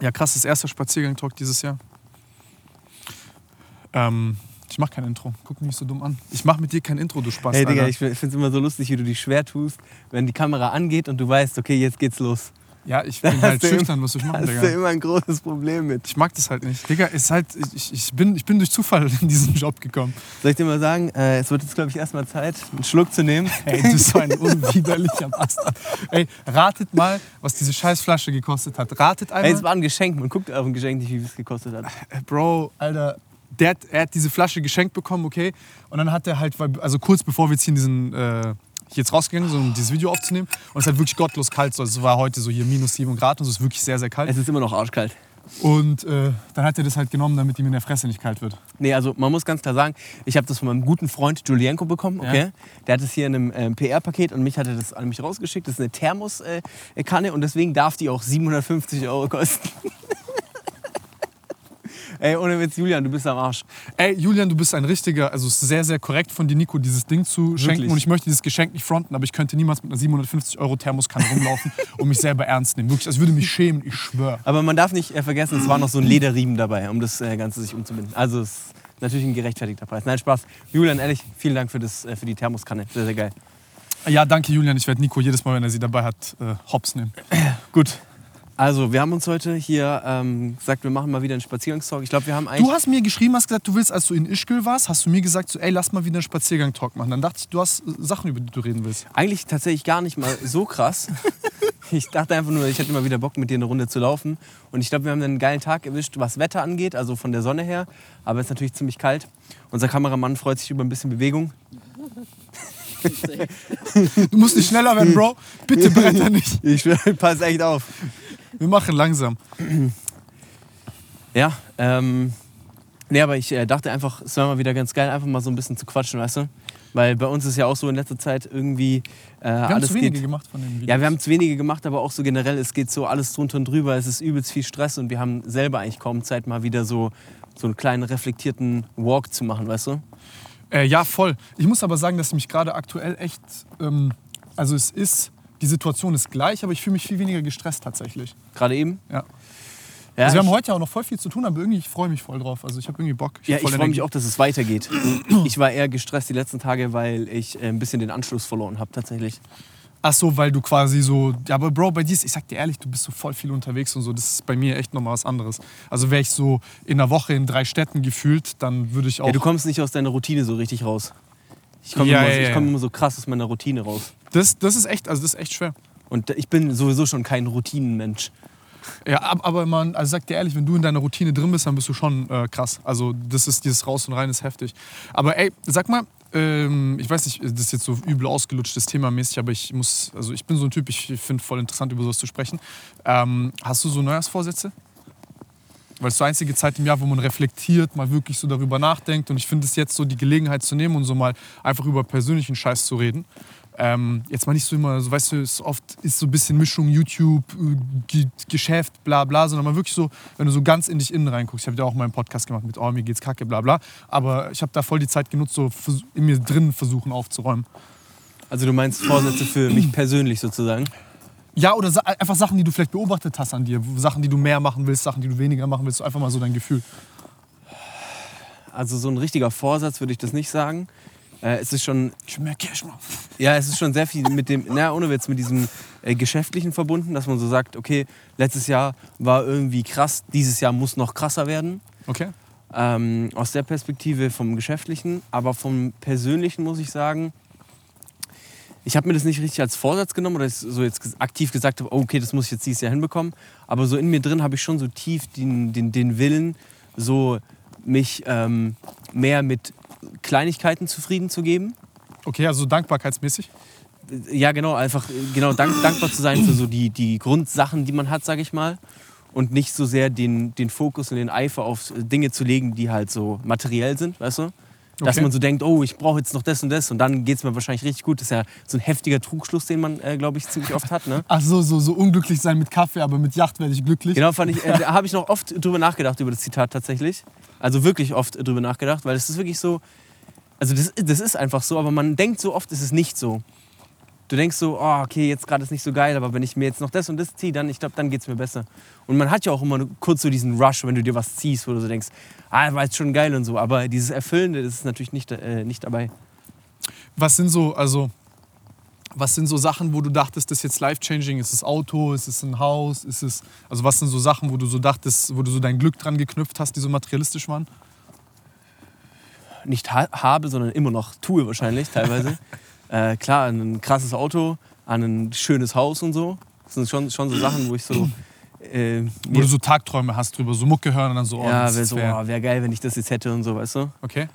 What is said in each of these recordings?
Ja, krass, das erste Spaziergang-Talk dieses Jahr. Ähm, ich mach kein Intro. Guck mich nicht so dumm an. Ich mach mit dir kein Intro, du Spaß. Hey Digga, Alter. ich finde es immer so lustig, wie du dich schwer tust, wenn die Kamera angeht und du weißt, okay, jetzt geht's los. Ja, ich Da bin halt hast du schüchtern, was soll ich machen, Hast du Digga. immer ein großes Problem mit. Ich mag das halt nicht. Digga, ist halt, ich, ich, bin, ich bin durch Zufall in diesen Job gekommen. Soll ich dir mal sagen, äh, es wird jetzt, glaube ich, erstmal Zeit, einen Schluck zu nehmen. Ey, du bist so ein unwiderlicher Bastard. Ey, ratet mal, was diese scheiß Flasche gekostet hat. Ratet Ey, es einmal. war ein Geschenk. Man guckt auf ein Geschenk nicht, wie viel es gekostet hat. Äh, Bro, Alter, der, hat- er hat diese Flasche geschenkt bekommen, okay? Und dann hat er halt, also kurz bevor wir jetzt hier in diesen, äh, hier jetzt rausgegangen sind, um dieses Video aufzunehmen. Und es ist halt wirklich gottlos kalt. So, es war heute so hier minus 7 Grad und es ist wirklich sehr, sehr kalt. Es ist immer noch arschkalt. Und äh, dann hat er das halt genommen, damit ihm in der Fresse nicht kalt wird. Nee, also man muss ganz klar sagen, ich habe das von meinem guten Freund Julienko bekommen. Okay? Ja. Der hat es hier in einem ähm, PR-Paket und mich hat er das an mich rausgeschickt. Das ist eine Thermos-Kanne und deswegen darf die auch 750 Euro kosten. Ey, ohne Witz, Julian, du bist am Arsch. Ey, Julian, du bist ein richtiger, also es ist sehr, sehr korrekt von dir, Nico, dieses Ding zu schenken. Wirklich? Und ich möchte dieses Geschenk nicht fronten, aber ich könnte niemals mit einer 750 Euro Thermoskanne rumlaufen und mich selber ernst nehmen. Wirklich, also würde mich schämen, ich schwöre. Aber man darf nicht äh, vergessen, es war noch so ein Lederriemen dabei, um das äh, Ganze sich umzubinden. Also es ist natürlich ein gerechtfertigter Preis. Nein, Spaß. Julian, ehrlich, vielen Dank für, das, äh, für die Thermoskanne. Sehr, sehr geil. Ja, danke, Julian. Ich werde Nico jedes Mal, wenn er sie dabei hat, äh, hops nehmen. Gut. Also, wir haben uns heute hier ähm, gesagt, wir machen mal wieder einen Spaziergangstalk. Ich glaube, wir haben eigentlich... Du hast mir geschrieben, hast gesagt, du willst, als du in Ischgl warst, hast du mir gesagt, so, ey, lass mal wieder einen Spaziergang-Talk machen. Dann dachte ich, du hast äh, Sachen, über die du reden willst. Eigentlich tatsächlich gar nicht mal so krass. Ich dachte einfach nur, ich hätte mal wieder Bock, mit dir eine Runde zu laufen. Und ich glaube, wir haben einen geilen Tag erwischt, was Wetter angeht, also von der Sonne her. Aber es ist natürlich ziemlich kalt. Unser Kameramann freut sich über ein bisschen Bewegung. Du musst nicht schneller werden, Bro. Bitte bretter nicht. Ich pass echt auf. Wir machen langsam. Ja, ähm. Nee, aber ich äh, dachte einfach, es wäre mal wieder ganz geil, einfach mal so ein bisschen zu quatschen, weißt du? Weil bei uns ist ja auch so in letzter Zeit irgendwie äh, Wir haben zu wenige geht. gemacht von den Videos. Ja, wir haben zu wenige gemacht, aber auch so generell, es geht so alles drunter und drüber, es ist übelst viel Stress und wir haben selber eigentlich kaum Zeit, mal wieder so, so einen kleinen reflektierten Walk zu machen, weißt du? Äh, ja, voll. Ich muss aber sagen, dass ich mich gerade aktuell echt. Ähm, also, es ist. Die Situation ist gleich, aber ich fühle mich viel weniger gestresst tatsächlich. Gerade eben. Ja. Ja, also wir haben ich, heute ja auch noch voll viel zu tun, aber irgendwie ich freue mich voll drauf. Also ich habe irgendwie Bock. ja, hab ich freue mich auch, dass es weitergeht. Ich war eher gestresst die letzten Tage, weil ich äh, ein bisschen den Anschluss verloren habe, tatsächlich. Ach so, weil du quasi so. Ja, aber Bro, bei dir ist, ich sag dir ehrlich, du bist so voll viel unterwegs und so. Das ist bei mir echt nochmal was anderes. Also wäre ich so in einer Woche in drei Städten gefühlt, dann würde ich auch. Ja, du kommst nicht aus deiner Routine so richtig raus. Ich komme Ja, immer, ja, so- ich ja. komm immer so krass aus meiner Routine raus. Das, das ist echt, also das ist echt schwer. Und ich bin sowieso schon kein Routinenmensch. Ja, ab- aber man, also sag dir ehrlich, wenn du in deiner Routine drin bist, dann bist du schon äh, krass. Also das ist dieses Raus und Rein ist heftig. Aber ey, sag mal, ähm, ich weiß nicht, das ist jetzt so übel ausgelutschtes Thema mäßig, aber ich muss, also ich bin so ein Typ, ich finde voll interessant über sowas zu sprechen. Ähm, hast du so Neujahrsvorsätze? Weil es ist so einzige Zeit im Jahr, wo man reflektiert, mal wirklich so darüber nachdenkt. Und ich finde es jetzt so die Gelegenheit zu nehmen und so mal einfach über persönlichen Scheiß zu reden. Ähm, jetzt mal nicht so immer, so, weißt du, es oft ist so ein bisschen Mischung YouTube, äh, Ge Geschäft, bla bla, sondern mal wirklich so, wenn du so ganz in dich innen reinguckst. Ich habe ja auch mal einen Podcast gemacht mit, oh, mir geht's kacke, bla bla. Aber ich habe da voll die Zeit genutzt, so in mir drin versuchen aufzuräumen. Also du meinst Vorsätze für mich persönlich sozusagen? Ja, oder sa einfach Sachen, die du vielleicht beobachtet hast an dir. Sachen, die du mehr machen willst, Sachen, die du weniger machen willst. So Einfach mal so dein Gefühl. Also so ein richtiger Vorsatz würde ich das nicht sagen. Äh, es ist schon, ja, es ist schon sehr viel mit dem, na, ohne Witz, mit diesem äh, Geschäftlichen verbunden, dass man so sagt, okay, letztes Jahr war irgendwie krass, dieses Jahr muss noch krasser werden. Okay. Ähm, aus der Perspektive vom Geschäftlichen, aber vom Persönlichen muss ich sagen, ich habe mir das nicht richtig als Vorsatz genommen oder so jetzt aktiv gesagt habe, oh, okay, das muss ich jetzt dieses Jahr hinbekommen. Aber so in mir drin habe ich schon so tief den, den, den Willen, so mich ähm, mehr mit Kleinigkeiten zufrieden zu geben. Okay, also dankbarkeitsmäßig. Ja, genau, einfach genau dank, dankbar zu sein für so die, die Grundsachen, die man hat, sage ich mal. und nicht so sehr den, den Fokus und den Eifer auf Dinge zu legen, die halt so materiell sind, weißt du? Dass Okay. man so denkt, oh, ich brauche jetzt noch das und das und dann geht es mir wahrscheinlich richtig gut. Das ist ja so ein heftiger Trugschluss, den man, äh, glaube ich, ziemlich oft hat. Ne? Ach so, so, so unglücklich sein mit Kaffee, aber mit Yacht werde ich glücklich. Genau, fand ich, äh, da habe ich noch oft drüber nachgedacht, über das Zitat tatsächlich. Also wirklich oft drüber nachgedacht, weil es ist wirklich so, also das, das ist einfach so, aber man denkt so oft, ist es nicht so. Du denkst so, oh, okay, jetzt gerade ist nicht so geil, aber wenn ich mir jetzt noch das und das ziehe, dann, ich glaube, dann geht es mir besser. Und man hat ja auch immer kurz so diesen Rush, wenn du dir was ziehst, wo du so denkst, ah, war jetzt schon geil und so, aber dieses Erfüllende, ist natürlich nicht, äh, nicht dabei. Was sind so, also, was sind so Sachen, wo du dachtest, das ist jetzt life-changing? Ist es Auto? Ist es ein Haus? Ist es, also was sind so Sachen, wo du so dachtest, wo du so dein Glück dran geknüpft hast, die so materialistisch waren? nicht ha habe, sondern immer noch tue wahrscheinlich teilweise. äh, klar, ein krasses Auto, an ein schönes Haus und so. Das sind schon, schon so Sachen, wo ich so... Äh, Wo du so Tagträume hast drüber, so Mucke hören und dann so, oh, ja, wäre so, fair. oh, wär geil, wenn ich das jetzt hätte und so, weißt du. Okay.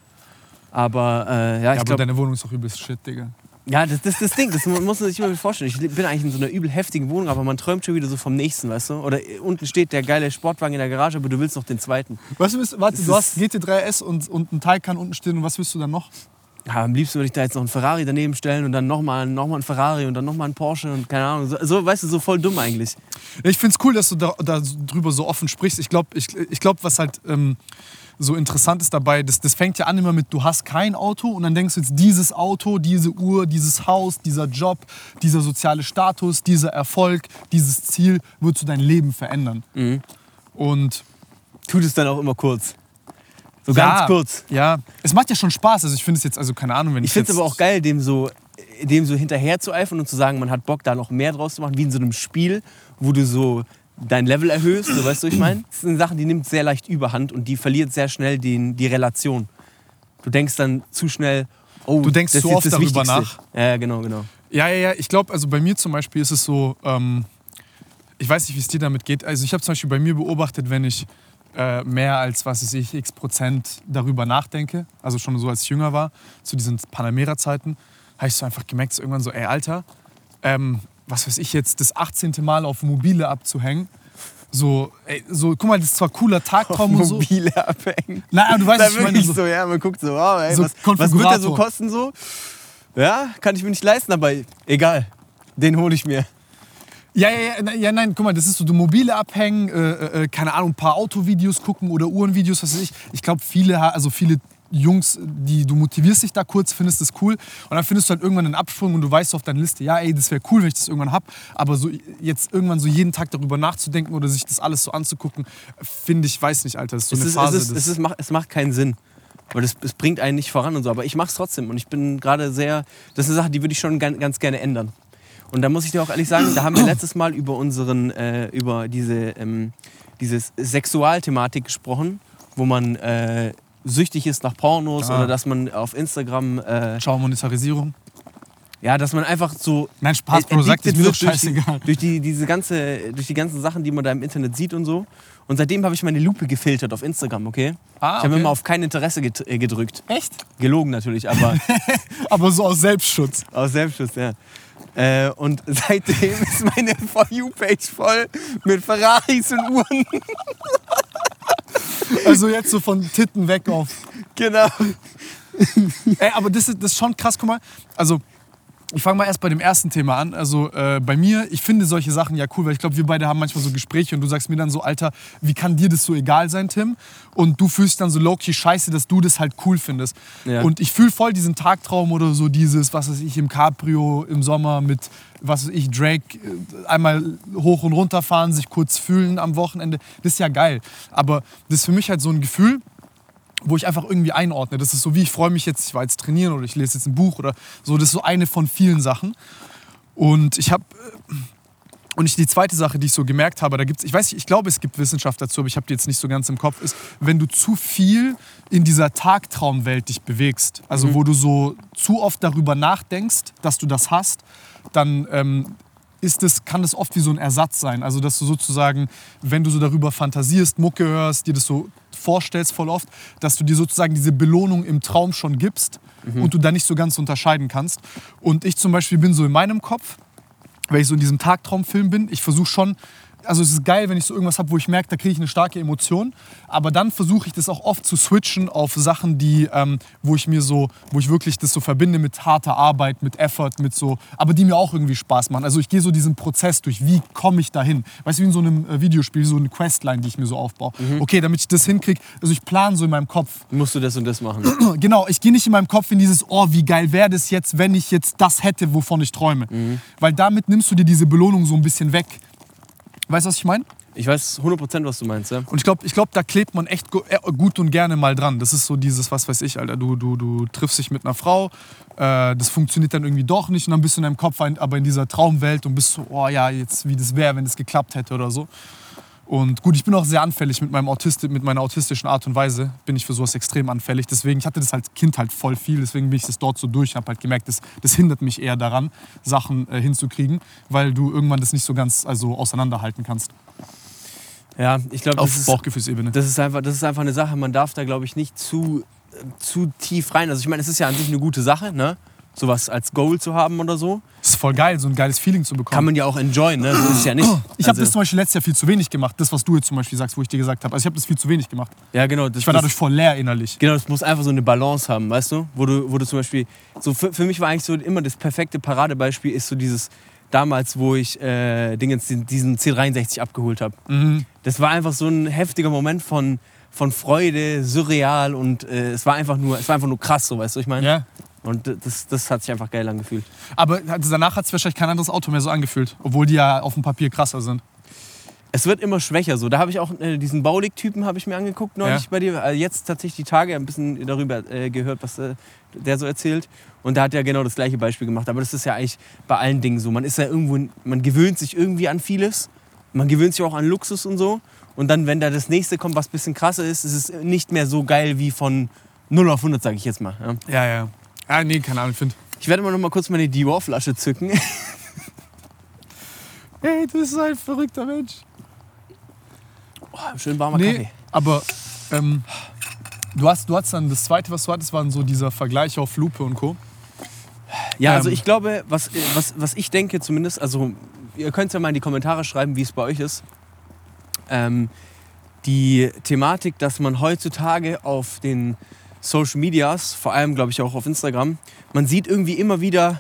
Aber äh, ja, Ja, ich aber glaube, deine Wohnung ist doch übelst shit, Digga. Ja, das, das, das Ding, das muss man sich immer vorstellen. Ich bin eigentlich in so einer übel heftigen Wohnung, aber man träumt schon wieder so vom nächsten, weißt du. Oder äh, unten steht der geile Sportwagen in der Garage, aber du willst noch den zweiten. Was willst, warte, Es du hast ist- GT3S und, und ein Taycan unten stehen und was willst du dann noch? Ja, am liebsten würde ich da jetzt noch einen Ferrari daneben stellen und dann nochmal noch mal einen Ferrari und dann nochmal einen Porsche und keine Ahnung. So, so, weißt du, so voll dumm eigentlich. Ich finde es cool, dass du da, da drüber so offen sprichst. Ich glaube, ich, ich glaub, was halt ähm, so interessant ist dabei, das, das fängt ja an immer mit, du hast kein Auto und dann denkst du jetzt, dieses Auto, diese Uhr, dieses Haus, dieser Job, dieser soziale Status, dieser Erfolg, dieses Ziel wird so dein Leben verändern. Und Tut es dann auch immer kurz. So ja, ganz kurz. Ja, es macht ja schon Spaß. Also ich finde es jetzt, also keine Ahnung, wenn ich, Ich finde es aber auch geil, dem so, dem so hinterher zu eifern und zu sagen, man hat Bock, da noch mehr draus zu machen, wie in so einem Spiel, wo du so dein Level erhöhst. So, weißt du, ich meine? Das sind Sachen, die nimmt sehr leicht überhand und die verliert sehr schnell den, die Relation. Du denkst dann zu schnell, oh, Du denkst das ist jetzt oft das darüber Wichtigste. nach. Ja, ja, genau, genau. Ja, ja, ja. Ich glaube, also bei mir zum Beispiel ist es so, ähm, ich weiß nicht, wie es dir damit geht. Also ich habe zum Beispiel bei mir beobachtet, wenn ich äh, mehr als, was weiß ich, x Prozent darüber nachdenke, also schon so als ich jünger war, zu diesen Panamera-Zeiten, habe ich so einfach gemerkt, so irgendwann so, ey, Alter, ähm, was weiß ich jetzt, das 18. Mal auf Mobile abzuhängen, so, ey, so, guck mal, das ist zwar cooler Tagtraum und so. Mobile abhängen. Nein, du weißt, Da was ich meine. So, so, ja, man guckt so, wow, ey, So was, was wird der so kosten so? Ja, kann ich mir nicht leisten, aber egal. Den hole ich mir. Ja, ja, ja, ja, nein, guck mal, das ist so, du mobile abhängen, äh, äh, keine Ahnung, ein paar Autovideos gucken oder Uhrenvideos, was weiß ich. Ich glaube, viele, also viele Jungs, die du motivierst dich da kurz, findest das cool und dann findest du halt irgendwann einen Absprung und du weißt auf deiner Liste, ja, ey, das wäre cool, wenn ich das irgendwann hab, aber so jetzt irgendwann so jeden Tag darüber nachzudenken oder sich das alles so anzugucken, finde ich, weiß nicht, Alter, das ist so es, eine ist, Phase. es, ist, das- es, ist, macht, es macht keinen Sinn. Aber das, es bringt einen nicht voran und so. Aber ich mache es trotzdem. Und ich bin gerade sehr. Das ist eine Sache, die würde ich schon gan- ganz gerne ändern. Und da muss ich dir auch ehrlich sagen, da haben wir letztes Mal über unseren, äh, über diese, ähm, diese Sexualthematik gesprochen, wo man äh, süchtig ist nach Pornos Ah. oder dass man auf Instagram, äh, Schau, Monetarisierung. ja, dass man einfach so Nein, Spaß, Bro, sag das addicted mir doch wird durch die, scheißegal. durch, die, diese ganze, durch die ganzen Sachen, die man da im Internet sieht und so. Und seitdem habe ich meine Lupe gefiltert auf Instagram, okay? Ah, ich habe okay. immer auf kein Interesse äh, gedrückt. Echt? Gelogen natürlich, aber Aber so aus Selbstschutz. aus Selbstschutz, ja. Äh, und seitdem ist meine For You-Page voll mit Ferraris und Uhren. Also jetzt so von Titten weg auf genau. Ey, aber das ist, das ist schon krass, guck mal. Also, ich fange mal erst bei dem ersten Thema an. Also äh, bei mir, ich finde solche Sachen ja cool, weil ich glaube, wir beide haben manchmal so Gespräche und du sagst mir dann so, Alter, wie kann dir das so egal sein, Tim? Und du fühlst dann so low-key scheiße, dass du das halt cool findest. Ja. Und ich fühle voll diesen Tagtraum oder so dieses, was weiß ich, im Cabrio im Sommer mit, was weiß ich, Drake äh, einmal hoch und runter fahren, sich kurz fühlen am Wochenende. Das ist ja geil. Aber das ist für mich halt so ein Gefühl, wo ich einfach irgendwie einordne. Das ist so wie, ich freue mich jetzt, ich war jetzt trainieren oder ich lese jetzt ein Buch oder so. Das ist so eine von vielen Sachen. Und ich habe und ich, die zweite Sache, die ich so gemerkt habe, da gibt's, ich weiß nicht, ich glaube, es gibt Wissenschaft dazu, aber ich habe die jetzt nicht so ganz im Kopf, ist, wenn du zu viel in dieser Tagtraumwelt dich bewegst, also wo du so zu oft darüber nachdenkst, dass du das hast, dann ähm, ist es, kann das oft wie so ein Ersatz sein. Also, dass du sozusagen, wenn du so darüber fantasierst, Mucke hörst, dir das so vorstellst voll oft, dass du dir sozusagen diese Belohnung im Traum schon gibst und du da nicht so ganz unterscheiden kannst. Und ich zum Beispiel bin so in meinem Kopf, weil ich so in diesem Tagtraumfilm bin, ich versuche schon also es ist geil, wenn ich so irgendwas habe, wo ich merke, da kriege ich eine starke Emotion. Aber dann versuche ich das auch oft zu switchen auf Sachen, die, ähm, wo ich mir so, wo ich wirklich das so verbinde mit harter Arbeit, mit Effort, mit so, aber die mir auch irgendwie Spaß machen. Also ich gehe so diesen Prozess durch, wie komme ich dahin? Weißt du, wie in so einem äh, Videospiel, so eine Questline, die ich mir so aufbaue. Okay, damit ich das hinkriege, also ich plane so in meinem Kopf, Musst du das und das machen. genau, ich gehe nicht in meinem Kopf in dieses, oh, wie geil wäre das jetzt, wenn ich jetzt das hätte, wovon ich träume. Weil damit nimmst du dir diese Belohnung so ein bisschen weg. Weißt du, was ich meine? Ich weiß 100%, was du meinst, ja. Und ich glaube, ich glaub, da klebt man echt äh, gut und gerne mal dran. Das ist so dieses, was weiß ich, Alter, du, du, du triffst dich mit einer Frau, äh, das funktioniert dann irgendwie doch nicht und dann bist du in deinem Kopf ein, aber in dieser Traumwelt und bist so, oh ja, jetzt wie das wäre, wenn es geklappt hätte oder so. Und gut, ich bin auch sehr anfällig mit, meinem Autisti mit meiner autistischen Art und Weise, bin ich für sowas extrem anfällig. Deswegen, ich hatte das als Kind halt voll viel, deswegen bin ich das dort so durch, habe halt gemerkt, das, das hindert mich eher daran, Sachen äh, hinzukriegen, weil du irgendwann das nicht so ganz also, auseinanderhalten kannst. Ja, ich glaube, Auf das ist, Bauchgefühlsebene. das, ist einfach, das ist einfach eine Sache, man darf da, glaube ich, nicht zu, äh, zu tief rein. Also ich meine, es ist ja an sich eine gute Sache, ne? Sowas als Goal zu haben oder so. Das ist voll geil, so ein geiles Feeling zu bekommen. Kann man ja auch enjoyen, ne? So ist es ja nicht. Ich habe Also- das zum Beispiel letztes Jahr viel zu wenig gemacht. Das, was du jetzt zum Beispiel sagst, wo ich dir gesagt habe. Also ich habe das viel zu wenig gemacht. Ja, genau. Das, Ich war dadurch voll leer innerlich. Genau, das muss einfach so eine Balance haben, weißt du? Wo du, wo du zum Beispiel, so für, für mich war eigentlich so immer das perfekte Paradebeispiel ist so dieses damals, wo ich äh, Dingens, diesen- diesen C63 abgeholt habe. Mhm. Das war einfach so ein heftiger Moment von, von Freude, surreal und äh, es war einfach nur, es war einfach nur krass, so weißt du, ich meine. Ja. Und das, das hat sich einfach geil angefühlt. Aber danach hat es wahrscheinlich kein anderes Auto mehr so angefühlt. Obwohl die ja auf dem Papier krasser sind. Es wird immer schwächer so. Da habe ich auch äh, diesen Baulig-Typen habe ich mir angeguckt neulich Ja. bei dir. Also jetzt tatsächlich die Tage ein bisschen darüber äh, gehört, was äh, der so erzählt. Und da hat er genau das gleiche Beispiel gemacht. Aber das ist ja eigentlich bei allen Dingen so. Man ist ja irgendwo, man gewöhnt sich irgendwie an vieles. Man gewöhnt sich auch an Luxus und so. Und dann, wenn da das nächste kommt, was ein bisschen krasser ist, ist es nicht mehr so geil wie von 0 auf 100, sage ich jetzt mal. Ja. Ja, ja. Ah, nee, keine Ahnung, finde. Ich werde mal noch mal kurz meine Dior-Flasche zücken. Ey, du bist so ein verrückter Mensch. Oh, schön warmer Nee, Kaffee. aber ähm, du, hast, du hast dann das zweite, was du hattest, war dann so dieser Vergleich auf Lupe und Co. Ja, also Ähm. ich glaube, was, was, was ich denke zumindest, also ihr könnt ja mal in die Kommentare schreiben, wie es bei euch ist. Ähm, die Thematik, dass man heutzutage auf den Social Medias, vor allem glaube ich auch auf Instagram, man sieht irgendwie immer wieder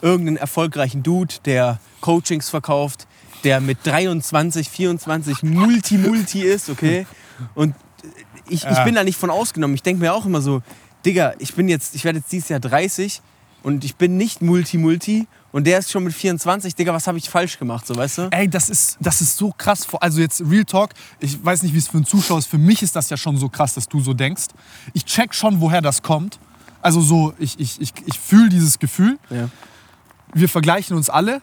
irgendeinen erfolgreichen Dude, der Coachings verkauft, der mit 23, 24 Multi-Multi ist, okay? Und ich, ich bin da nicht von ausgenommen. Ich denke mir auch immer so, Digga, ich bin jetzt, ich werde jetzt dieses Jahr 30 und ich bin nicht Multi-Multi und der ist schon mit 24, Digga, was habe ich falsch gemacht, so weißt du? Ey, das ist, das ist so krass. Also jetzt Real Talk, ich weiß nicht, wie es für einen Zuschauer ist. Für mich ist das ja schon so krass, dass du so denkst. Ich check schon, woher das kommt. Also so, ich, ich, ich, ich fühle dieses Gefühl. Ja. wir vergleichen uns alle.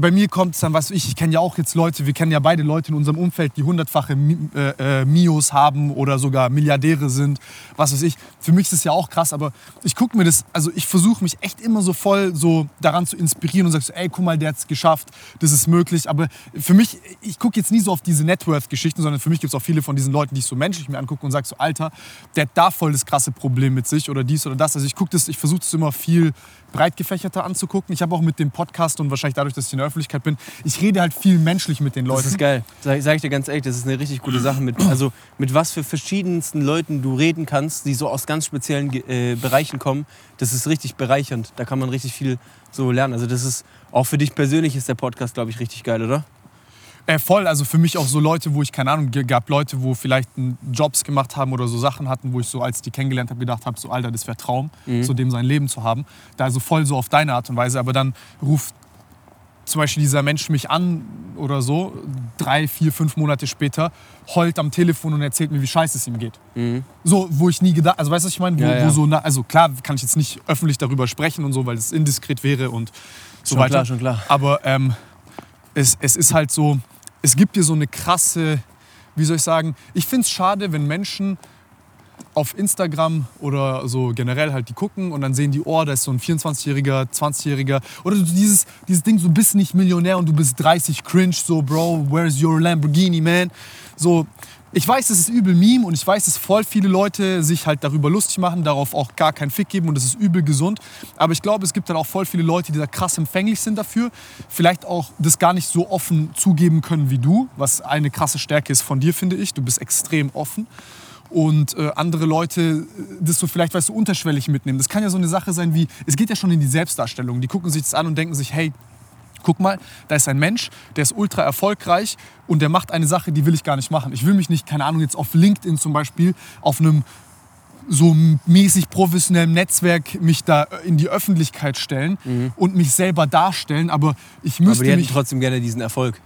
Bei mir kommt es dann, was weiß ich, ich kenne ja auch jetzt Leute, wir kennen ja beide Leute in unserem Umfeld, die hundertfache äh, äh, Mios haben oder sogar Milliardäre sind, was weiß ich. Für mich ist es ja auch krass, aber ich gucke mir das, also ich versuche mich echt immer so voll so daran zu inspirieren und sag so, ey, guck mal, der hat es geschafft, das ist möglich. Aber für mich, ich gucke jetzt nie so auf diese Networth-Geschichten, sondern für mich gibt es auch viele von diesen Leuten, die ich so menschlich mir angucke und sage so, Alter, der hat da voll das krasse Problem mit sich oder dies oder das. Also ich gucke das, ich versuche das immer viel breit gefächerter anzugucken. Ich habe auch mit dem Podcast und wahrscheinlich dadurch, dass ich der Öffentlichkeit bin, ich rede halt viel menschlich mit den Das Leuten. ist geil. Sag, sag ich dir ganz ehrlich, das ist eine richtig gute Sache. Mit, also mit was für verschiedensten Leuten du reden kannst, die so aus ganz speziellen äh, Bereichen kommen, das ist richtig bereichernd. Da kann man richtig viel so lernen. Also das ist, auch für dich persönlich ist der Podcast, glaube ich, richtig geil, oder? Äh, voll, also für mich auch so Leute, wo ich, keine Ahnung, gab Leute, wo vielleicht Jobs gemacht haben oder so Sachen hatten, wo ich so, als die kennengelernt habe, gedacht habe, so Alter, das wäre Traum, so dem sein Leben zu haben. Da also voll so auf deine Art und Weise, aber dann ruft zum Beispiel dieser Mensch mich an oder so, drei, vier, fünf Monate später, heult am Telefon und erzählt mir, wie scheiße es ihm geht. So, wo ich nie gedacht, also weißt du, was ich meine? Wo, Ja, ja. wo so, na, also klar kann ich jetzt nicht öffentlich darüber sprechen und so, weil es indiskret wäre und so Schon weiter. klar, schon klar. Aber ähm, es, es ist halt so, es gibt hier so eine krasse, wie soll ich sagen, ich finde es schade, wenn Menschen auf Instagram oder so generell halt die gucken und dann sehen die, oh, da ist so ein 24-Jähriger, 20-Jähriger. Oder so dieses, dieses Ding, so, bist nicht Millionär und du bist 30, cringe, so, Bro, where's your Lamborghini, man? So, ich weiß, es ist übel Meme und ich weiß, dass voll viele Leute sich halt darüber lustig machen, darauf auch gar keinen Fick geben und es ist übel gesund. Aber ich glaube, es gibt dann auch voll viele Leute, die da krass empfänglich sind dafür. Vielleicht auch das gar nicht so offen zugeben können wie du, was eine krasse Stärke ist von dir, finde ich. Du bist extrem offen. Und äh, andere Leute äh, das so vielleicht, weißt du, unterschwellig mitnehmen. Das kann ja so eine Sache sein wie, es geht ja schon in die Selbstdarstellung. Die gucken sich das an und denken sich, hey, guck mal, da ist ein Mensch, der ist ultra erfolgreich und der macht eine Sache, die will ich gar nicht machen. Ich will mich nicht, keine Ahnung, jetzt auf LinkedIn zum Beispiel, auf einem so mäßig professionellen Netzwerk mich da in die Öffentlichkeit stellen Mhm. und mich selber darstellen, aber ich müsste Aber die mich trotzdem gerne diesen Erfolg.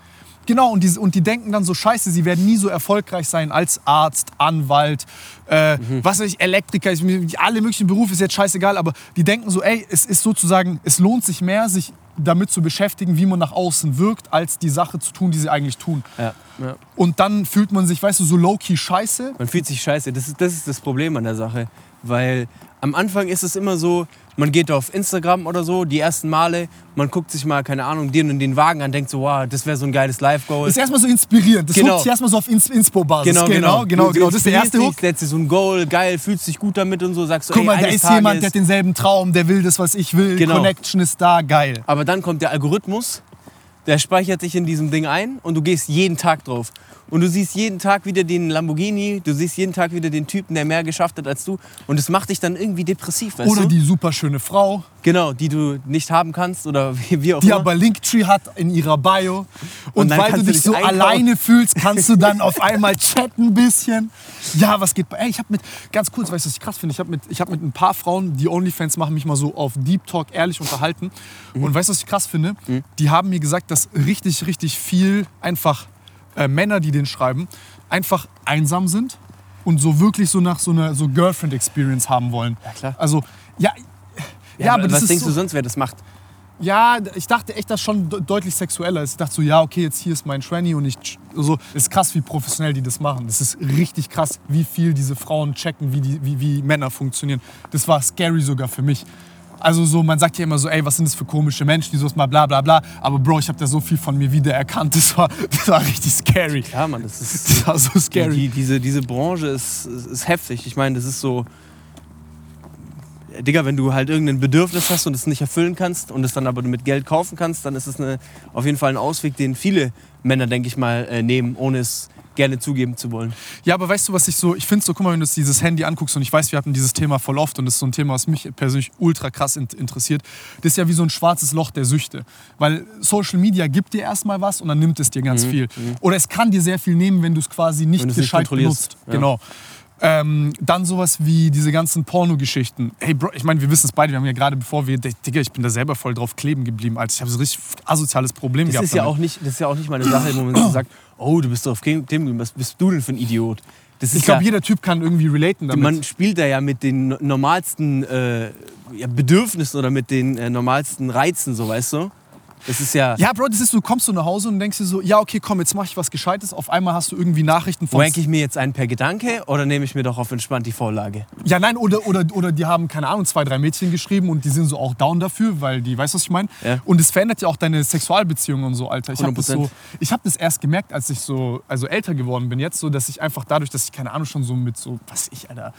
Genau, und die, und die denken dann so, scheiße, sie werden nie so erfolgreich sein als Arzt, Anwalt, äh, was weiß ich, Elektriker, alle möglichen Berufe ist jetzt scheißegal, aber die denken so, ey, es ist sozusagen, es lohnt sich mehr, sich damit zu beschäftigen, wie man nach außen wirkt, als die Sache zu tun, die sie eigentlich tun. Ja, ja. Und dann fühlt man sich, weißt du, so low-key scheiße. Man fühlt sich scheiße. Das ist, das ist das Problem an der Sache. Weil am Anfang ist es immer so, man geht auf Instagram oder so, die ersten Male, man guckt sich mal, keine Ahnung, den und den Wagen an, denkt so, wow, das wäre so ein geiles Live-Goal. Das ist erstmal so inspirierend. Das Genau. sich erstmal so auf Ins Inspo-Basis. Genau, genau, genau, genau. du Das ist der erste Hook. dich, Setzt dir so ein Goal, geil, fühlst dich gut damit und so, sagst so, Guck ey, mal, da ist jemand, der Tages- hat denselben Traum, der will das, was ich will. Genau. Connection ist da, geil. Aber dann kommt der Algorithmus, der speichert sich in diesem Ding ein und du gehst jeden Tag drauf. Und du siehst jeden Tag wieder den Lamborghini, du siehst jeden Tag wieder den Typen, der mehr geschafft hat als du. Und das macht dich dann irgendwie depressiv, weißt Oder du? die super schöne Frau, Genau, die du nicht haben kannst oder wie, auch die immer. aber Linktree hat in ihrer Bio. Und, Und weil du dich so einkaufen. alleine fühlst, kannst du dann auf einmal chatten ein bisschen. Ja, was geht bei. Ey, ich habe mit, ganz kurz, weißt du, was ich krass finde? Ich habe mit, ich hab mit ein paar Frauen, die Onlyfans machen, mich mal so auf Deep Talk ehrlich unterhalten. Mhm. Und weißt du, was ich krass finde? Die haben mir gesagt, dass richtig, richtig viel einfach äh, Männer, die den schreiben, einfach einsam sind und so wirklich so nach so einer so Girlfriend-Experience haben wollen. Ja, klar. Also, ja. Ja, aber das was ist denkst so, du sonst, wer das macht? ja, ich dachte echt, dass schon de deutlich sexueller ist. Ich dachte so, ja, okay, jetzt hier ist mein Tranny und ich. So, ist krass, wie professionell die das machen. Das ist richtig krass, wie viel diese Frauen checken, wie, die, wie, wie Männer funktionieren. Das war scary sogar für mich. Also so, man sagt ja immer so, ey, was sind das für komische Menschen, die sowas mal bla bla bla. Aber Bro, ich habe da so viel von mir wiedererkannt. Das war, das war richtig scary. Ja, Mann, das ist. Das war so scary. Die, diese, diese Branche ist, ist heftig. Ich meine, das ist so. Digga, wenn du halt irgendein Bedürfnis hast und es nicht erfüllen kannst und es dann aber mit Geld kaufen kannst, dann ist es eine, auf jeden Fall ein Ausweg, den viele Männer, denke ich mal, äh, nehmen, ohne es gerne zugeben zu wollen. Ja, aber weißt du, was ich so, ich finde so, guck mal, wenn du dieses Handy anguckst und ich weiß, wir hatten dieses Thema voll oft und das ist so ein Thema, was mich persönlich ultra krass in, interessiert. Das ist ja wie so ein schwarzes Loch der Süchte. Weil Social Media gibt dir erstmal was und dann nimmt es dir ganz viel. Oder es kann dir sehr viel nehmen, wenn du es quasi nicht Mhm, nicht gescheit kontrollierst. benutzt. Ja. Genau. Ähm, dann sowas wie diese ganzen Pornogeschichten. Hey Bro, ich meine, wir wissen es beide, wir haben ja gerade bevor wir, Digga, ich bin da selber voll drauf kleben geblieben, als ich habe so ein richtig asoziales Problem Das gehabt. ist, ja damit. auch nicht, das ist ja auch nicht mal eine Sache, man so sagt, oh, du bist drauf kleben geblieben, was bist du denn für ein Idiot? Ich glaube, ja, jeder Typ kann irgendwie relaten damit. man spielt da ja mit den no- normalsten äh, Bedürfnissen oder mit den äh, normalsten Reizen, so weißt du? Das ist ja, Ja, Bro, das ist du kommst so nach Hause und denkst dir so, ja, okay, komm, jetzt mach ich was Gescheites. Auf einmal hast du irgendwie Nachrichten von. rank ich mir jetzt einen per Gedanke oder nehme ich mir doch auf entspannt die Vorlage? Ja, nein, oder, oder, oder die haben, keine Ahnung, zwei, drei Mädchen geschrieben und die sind so auch down dafür, weil die, weißt du, was ich meine? Ja. Und es verändert ja auch deine Sexualbeziehungen und so, Alter. Ich habe das, 100%. so, ich hab das erst gemerkt, als ich so also älter geworden bin jetzt, so, dass ich einfach dadurch, dass ich, keine Ahnung, schon so mit so, was ich, Alter,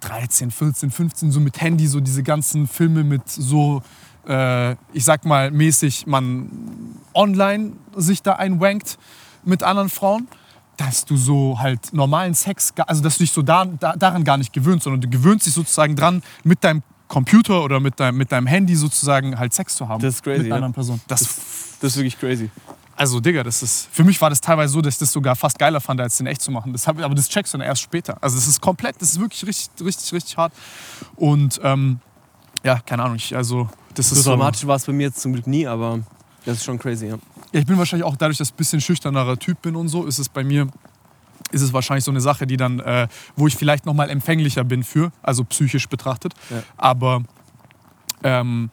13, 14, 15, so mit Handy, so diese ganzen Filme mit so, äh, ich sag mal, mäßig man online sich da einwankt mit anderen Frauen, dass du so halt normalen Sex, also dass du dich so da, da, daran gar nicht gewöhnst, sondern du gewöhnst dich sozusagen dran, mit deinem Computer oder mit deinem, mit deinem Handy sozusagen halt Sex zu haben. Das ist crazy, Mit einer anderen Person. Das, Das ist wirklich crazy. also, Digga, das ist, für mich war das teilweise so, dass ich das sogar fast geiler fand, als den echt zu machen. Das hab, aber das checkst du dann erst später. Also, das ist komplett, das ist wirklich richtig, richtig, richtig hart. Und ähm, ja, keine Ahnung, ich, also, das So ist so. dramatisch war es bei mir jetzt zum Glück nie, aber das ist schon crazy, ja. Ja, ich bin wahrscheinlich auch dadurch, dass ich ein bisschen schüchternerer Typ bin und so, ist es bei mir, ist es wahrscheinlich so eine Sache, die dann, äh, wo ich vielleicht nochmal empfänglicher bin für, also psychisch betrachtet. Ja. Aber ähm,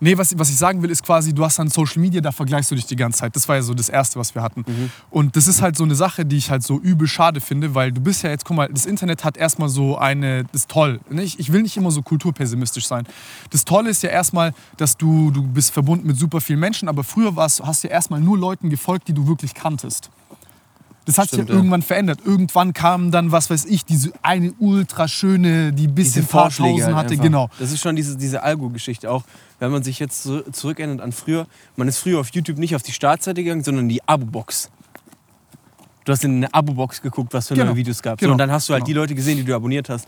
Nee, was, was ich sagen will, ist quasi, du hast dann Social Media, da vergleichst du dich die ganze Zeit. Das war ja so das Erste, was wir hatten. Mhm. Und das ist halt so eine Sache, die ich halt so übel schade finde, weil du bist ja jetzt, guck mal, das Internet hat erstmal so eine, das ist toll. ne? Ich, ich will nicht immer so kulturpessimistisch sein. Das Tolle ist ja erstmal, dass du, du bist verbunden mit super vielen Menschen, aber früher warst, hast du ja erstmal nur Leuten gefolgt, die du wirklich kanntest. Das hat Stimmt, sich ja ja. irgendwann verändert. Irgendwann kam dann, was weiß ich, diese eine ultra schöne, die bisschen diese paar tausend halt hatte. einfach. Genau. Das ist schon diese, diese Algo-Geschichte auch. Wenn man sich jetzt zu- zurückerinnert an früher, man ist früher auf YouTube nicht auf die Startseite gegangen, sondern in die Abo-Box. Du hast in eine Abo-Box geguckt, was für Genau. neue Videos gab. Genau. So, und dann hast du halt Genau. die Leute gesehen, die du abonniert hast.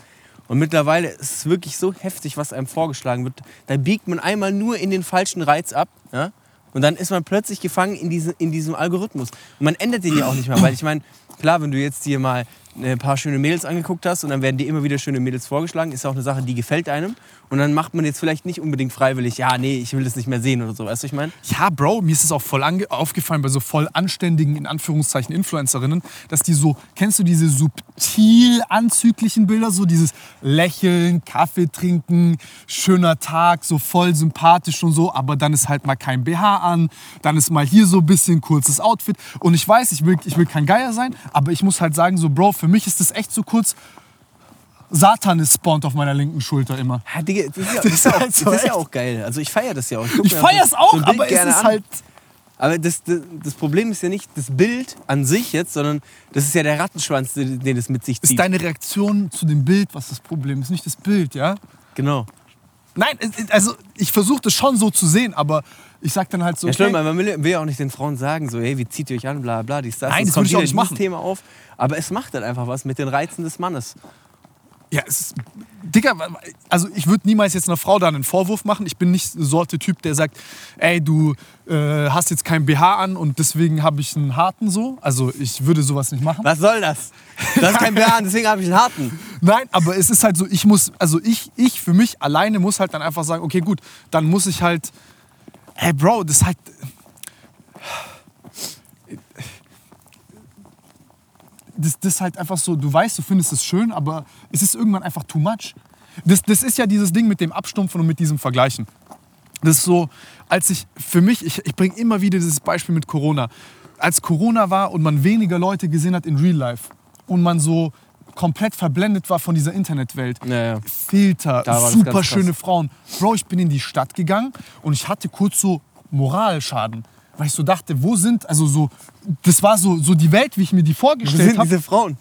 Und mittlerweile ist es wirklich so heftig, was einem vorgeschlagen wird. Da biegt man einmal nur in den falschen Reiz ab. Ja? Und dann ist man plötzlich gefangen in, diese, in diesem Algorithmus. Und man ändert den ja auch nicht mehr. Weil ich meine, klar, wenn du jetzt dir mal ein paar schöne Mädels angeguckt hast und dann werden dir immer wieder schöne Mädels vorgeschlagen, ist auch eine Sache, die gefällt einem. Und dann macht man jetzt vielleicht nicht unbedingt freiwillig, ja, nee, ich will das nicht mehr sehen oder so. Weißt du, ich meine? Ja, Bro, mir ist es auch voll aufgefallen bei so voll anständigen, in Anführungszeichen, Influencerinnen, dass die so, kennst du diese subtil anzüglichen Bilder, so dieses Lächeln, Kaffee trinken, schöner Tag, so voll sympathisch und so, aber dann ist halt mal kein BH an, dann ist mal hier so ein bisschen kurzes Outfit und ich weiß, ich will, ich will kein Geier sein, aber ich muss halt sagen, so, Bro, für mich ist das echt so kurz, Satan ist spawned auf meiner linken Schulter immer. Ja, Digga, das ist ja, Das ist ja, ist auch, halt das ist ja auch geil. Also ich feiere das ja auch. Ich mir feier's so- auch, so aber es ist an. halt... Aber das, das, das Problem ist ja nicht das Bild an sich jetzt, sondern das ist ja der Rattenschwanz, den den es mit sich Ist zieht. deine Reaktion zu dem Bild, was das Problem ist, nicht das Bild, ja? genau. Nein, es- es- also ich versuche das schon so zu sehen, aber ich sag dann halt so. Ja, stimmt, okay, man will, ja auch nicht den Frauen sagen, so, hey, wie zieht ihr euch an, bla bla, dies, das. Nein, das kommt würde ich auch nicht machen. Thema auf. Aber es macht halt einfach was mit den Reizen des Mannes. ja, es ist, Digga, also ich würde niemals jetzt einer Frau da einen Vorwurf machen. Ich bin nicht so Sorte Typ, der sagt, ey, du äh, hast jetzt kein BH an und deswegen habe ich einen harten so. Also ich würde sowas nicht machen. Was soll das? Das ist kein Bär, deswegen habe ich einen harten. Nein, aber es ist halt so, ich muss, also ich, ich für mich alleine muss halt dann einfach sagen, okay, gut, dann muss ich halt, ey, Bro, das ist halt. Das, das ist halt einfach so, du weißt, du findest es schön, aber es ist irgendwann einfach too much. Das, das ist ja dieses Ding mit dem Abstumpfen und mit diesem Vergleichen. Das ist so, als ich, für mich, ich, ich bringe immer wieder dieses Beispiel mit Corona. Als Corona war und man weniger Leute gesehen hat in Real Life und man so komplett verblendet war von dieser Internetwelt. Ja, ja. Filter, super schöne. Frauen. Bro, ich bin in die Stadt gegangen und ich hatte kurz so Moralschaden. Weil ich so dachte, wo sind, also so, das war so, so die Welt, wie ich mir die Wo vorgestellt sind habe. diese Frauen?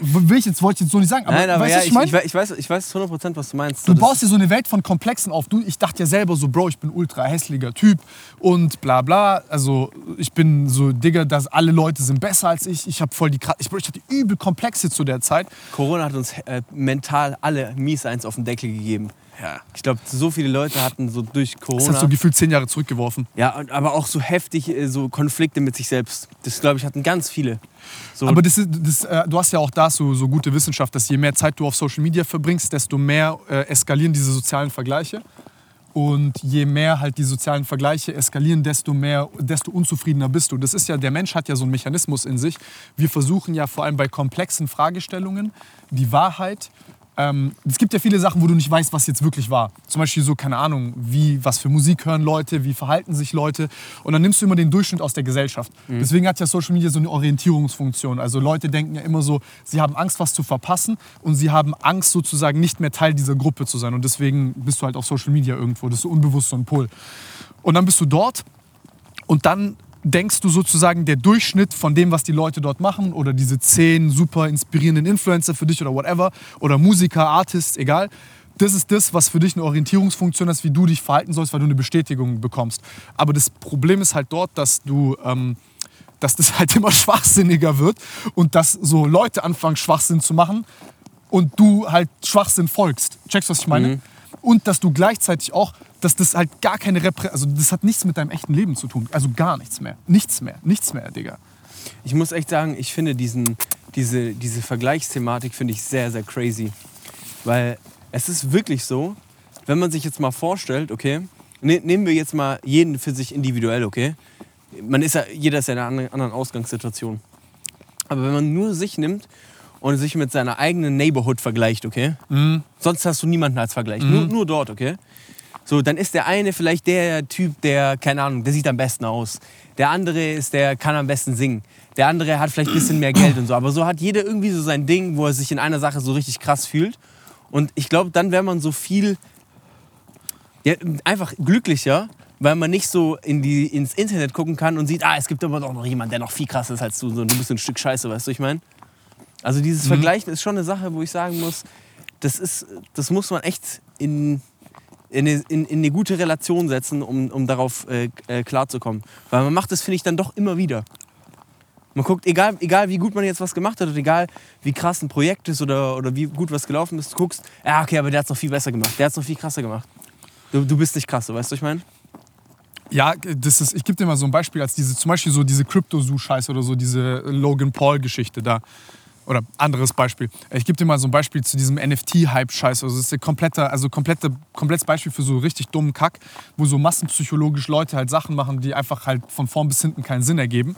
Will ich jetzt, wollte ich jetzt so nicht sagen. Aber, Nein, aber weißt ja, du, was ich, mein? ich, ich, weiß, ich weiß 100%, was du meinst. Du das- baust dir so eine Welt von Komplexen auf. Du, ich dachte ja selber so, Bro, ich bin ultra hässlicher Typ und bla bla. Also ich bin so, Digga, dass alle Leute sind besser als ich. Ich habe voll die ich, ich hatte übel Komplexe zu der Zeit. Corona hat uns äh, mental alle mies eins auf den Deckel gegeben. Ja. Ich glaube, so viele Leute hatten so durch Das Corona. hat so gefühlt zehn Jahre zurückgeworfen. ja, aber auch so heftig äh, so Konflikte mit sich selbst. Das, glaube ich, hatten ganz viele. So, Aber das ist, das, äh, du hast ja auch da so, so gute Wissenschaft, dass je mehr Zeit du auf Social Media verbringst, desto mehr äh, eskalieren diese sozialen Vergleiche. Und je mehr halt die sozialen Vergleiche eskalieren, desto mehr, desto unzufriedener bist du. Das ist ja, der Mensch hat ja so einen Mechanismus in sich. Wir versuchen ja vor allem bei komplexen Fragestellungen die Wahrheit. Ähm, es gibt ja viele Sachen, wo du nicht weißt, was jetzt wirklich war. Zum Beispiel so, keine Ahnung, wie, was für Musik hören Leute, wie verhalten sich Leute. Und dann nimmst du immer den Durchschnitt aus der Gesellschaft. Deswegen hat ja Social Media so eine Orientierungsfunktion. Also Leute denken ja immer so, sie haben Angst, was zu verpassen und sie haben Angst, sozusagen nicht mehr Teil dieser Gruppe zu sein. Und deswegen bist du halt auf Social Media irgendwo. Das ist so unbewusst so ein Pol. Und dann bist du dort und dann denkst du sozusagen, der Durchschnitt von dem, was die Leute dort machen oder diese zehn super inspirierenden Influencer für dich oder whatever oder Musiker, Artists, egal, das ist das, was für dich eine Orientierungsfunktion ist, wie du dich verhalten sollst, weil du eine Bestätigung bekommst. Aber das Problem ist halt dort, dass du... Ähm, dass das halt immer schwachsinniger wird und dass so Leute anfangen, Schwachsinn zu machen und du halt Schwachsinn folgst. Checkst du, was ich meine? Und dass du gleichzeitig auch, dass das halt gar keine Reprä also das hat nichts mit deinem echten Leben zu tun. Also gar nichts mehr. Nichts mehr. Nichts mehr, Digga. ich muss echt sagen, ich finde diesen, diese, diese Vergleichsthematik finde ich sehr, sehr crazy. Weil es ist wirklich so, wenn man sich jetzt mal vorstellt, okay, ne, nehmen wir jetzt mal jeden für sich individuell, okay? Man ist ja, jeder ist ja in einer anderen- anderen Ausgangssituation. Aber wenn man nur sich nimmt und sich mit seiner eigenen Neighborhood vergleicht, okay? Sonst hast du niemanden als Vergleich. Nur, nur dort, okay? So, dann ist der eine vielleicht der Typ, der, keine Ahnung, der sieht am besten aus. Der andere ist der, kann am besten singen. Der andere hat vielleicht ein bisschen mehr Geld und so. Aber so hat jeder irgendwie so sein Ding, wo er sich in einer Sache so richtig krass fühlt. Und ich glaube, dann wäre man so viel, ja, einfach glücklicher, weil man nicht so in die, ins Internet gucken kann und sieht, ah, es gibt aber doch noch jemanden, der noch viel krasser ist als du. So, und du bist ein Stück Scheiße, weißt du, ich meine? Also dieses Vergleichen ist schon eine Sache, wo ich sagen muss, das, ist, das muss man echt in, in, eine, in, in eine gute Relation setzen, um, um darauf äh, äh, klarzukommen. Weil man macht das, finde ich, dann doch immer wieder. Man guckt, egal, egal wie gut man jetzt was gemacht hat oder egal wie krass ein Projekt ist oder, oder wie gut was gelaufen ist, du guckst, ja, okay, aber der hat es noch viel besser gemacht, der hat es noch viel krasser gemacht. Du, du bist nicht krass, weißt du, was ich meine? Ja, das ist, ich gebe dir mal so ein Beispiel, als diese, zum Beispiel so diese Crypto-Zoo-Scheiße oder so, diese Logan Paul-Geschichte da. Oder anderes Beispiel. Ich gebe dir mal so ein Beispiel zu diesem NFT-Hype-Scheiß. Also das ist ein kompletter, also komplette, komplettes Beispiel für so richtig dummen Kack, wo so massenpsychologisch Leute halt Sachen machen, die einfach halt von vorn bis hinten keinen Sinn ergeben.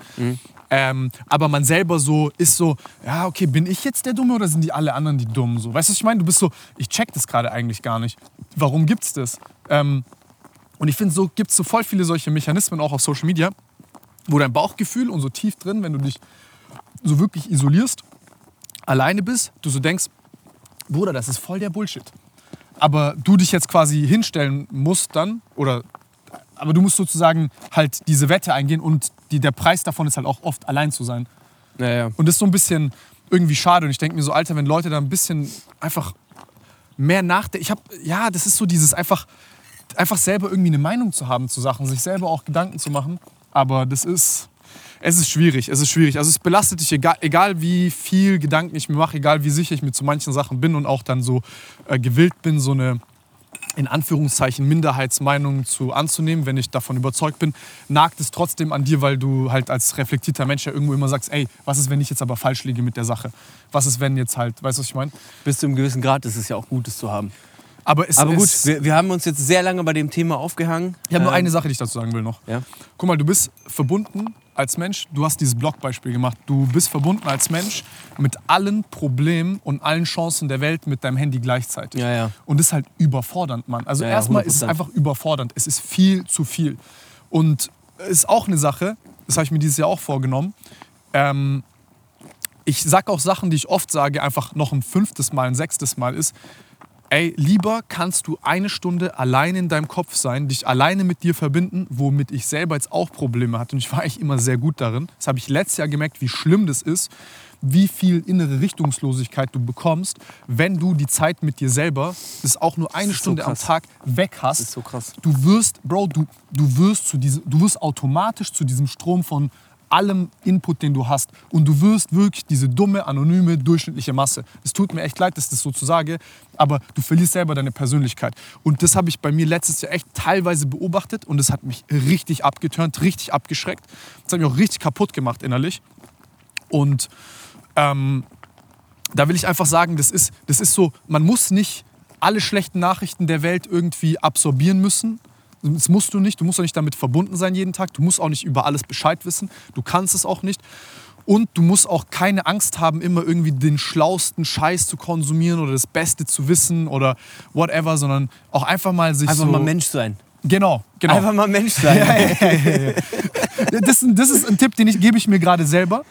Ähm, aber man selber so ist so, ja, okay, bin ich jetzt der Dumme oder sind die alle anderen die Dummen? So, weißt du, was ich meine? Du bist so, ich check das gerade eigentlich gar nicht. Warum gibt's das? Ähm, und ich finde, so gibt es so voll viele solche Mechanismen auch auf Social Media, wo dein Bauchgefühl und so tief drin, wenn du dich so wirklich isolierst, alleine bist, du so denkst, Bruder, das ist voll der Bullshit. Aber du dich jetzt quasi hinstellen musst dann, oder, aber du musst sozusagen halt diese Wette eingehen und die, der Preis davon ist halt auch oft allein zu sein. Ja, ja. Und das ist so ein bisschen irgendwie schade. Und ich denke mir so, Alter, wenn Leute da ein bisschen einfach mehr nachdenken. Ich habe, ja, das ist so dieses einfach, einfach selber irgendwie eine Meinung zu haben zu Sachen, sich selber auch Gedanken zu machen. Aber das ist, es ist schwierig, es ist schwierig. Also es belastet dich, egal, egal wie viel Gedanken ich mir mache, egal wie sicher ich mir zu manchen Sachen bin und auch dann so äh, gewillt bin, so eine in Anführungszeichen Minderheitsmeinung zu anzunehmen, wenn ich davon überzeugt bin, nagt es trotzdem an dir, weil du halt als reflektierter Mensch ja irgendwo immer sagst, ey, was ist, wenn ich jetzt aber falsch liege mit der Sache? Was ist, wenn jetzt halt, weißt du, was ich meine? Bis zu einem gewissen Grad ist es ja auch gut, das zu haben. Aber, es, Aber gut, es, wir, wir haben uns jetzt sehr lange bei dem Thema aufgehangen. ich habe nur Ähm, eine Sache, die ich dazu sagen will noch. Ja. Guck mal, du bist verbunden als Mensch, du hast dieses Blogbeispiel gemacht, du bist verbunden als Mensch mit allen Problemen und allen Chancen der Welt mit deinem Handy gleichzeitig. Ja, ja. Und das ist halt überfordernd, Mann. Also Ja, erstmal ist es 100%. einfach überfordernd. Es ist viel zu viel. Und es ist auch eine Sache, das habe ich mir dieses Jahr auch vorgenommen. Ähm, ich sage auch Sachen, die ich oft sage, einfach noch ein fünftes Mal, ein sechstes Mal ist, ey, lieber kannst du eine Stunde allein in deinem Kopf sein, dich alleine mit dir verbinden, womit ich selber jetzt auch Probleme hatte. Und ich war eigentlich immer sehr gut darin. Das habe ich letztes Jahr gemerkt, wie schlimm das ist, wie viel innere Richtungslosigkeit du bekommst, wenn du die Zeit mit dir selber, das ist auch nur eine ist so Stunde am krass. Tag, weg hast. Das ist so krass. Du wirst, Bro, du, du wirst zu diesem, du wirst automatisch zu diesem Strom von allem Input, den du hast. Und du wirst wirklich diese dumme, anonyme, durchschnittliche Masse. Es tut mir echt leid, dass das so zu sage, aber du verlierst selber deine Persönlichkeit. Und das habe ich bei mir letztes Jahr echt teilweise beobachtet und das hat mich richtig abgeturnt, richtig abgeschreckt. Das hat mich auch richtig kaputt gemacht innerlich. Und ähm, da will ich einfach sagen, das ist, das ist so, man muss nicht alle schlechten Nachrichten der Welt irgendwie absorbieren müssen. Das musst du nicht. Du musst auch nicht damit verbunden sein jeden Tag. Du musst auch nicht über alles Bescheid wissen. Du kannst es auch nicht. Und du musst auch keine Angst haben, immer irgendwie den schlausten Scheiß zu konsumieren oder das Beste zu wissen oder whatever, sondern auch einfach mal sich Einfach so... mal Mensch sein. Genau, genau. Einfach mal Mensch sein. das, ist- das ist ein Tipp, den ich, gebe ich mir gerade selber.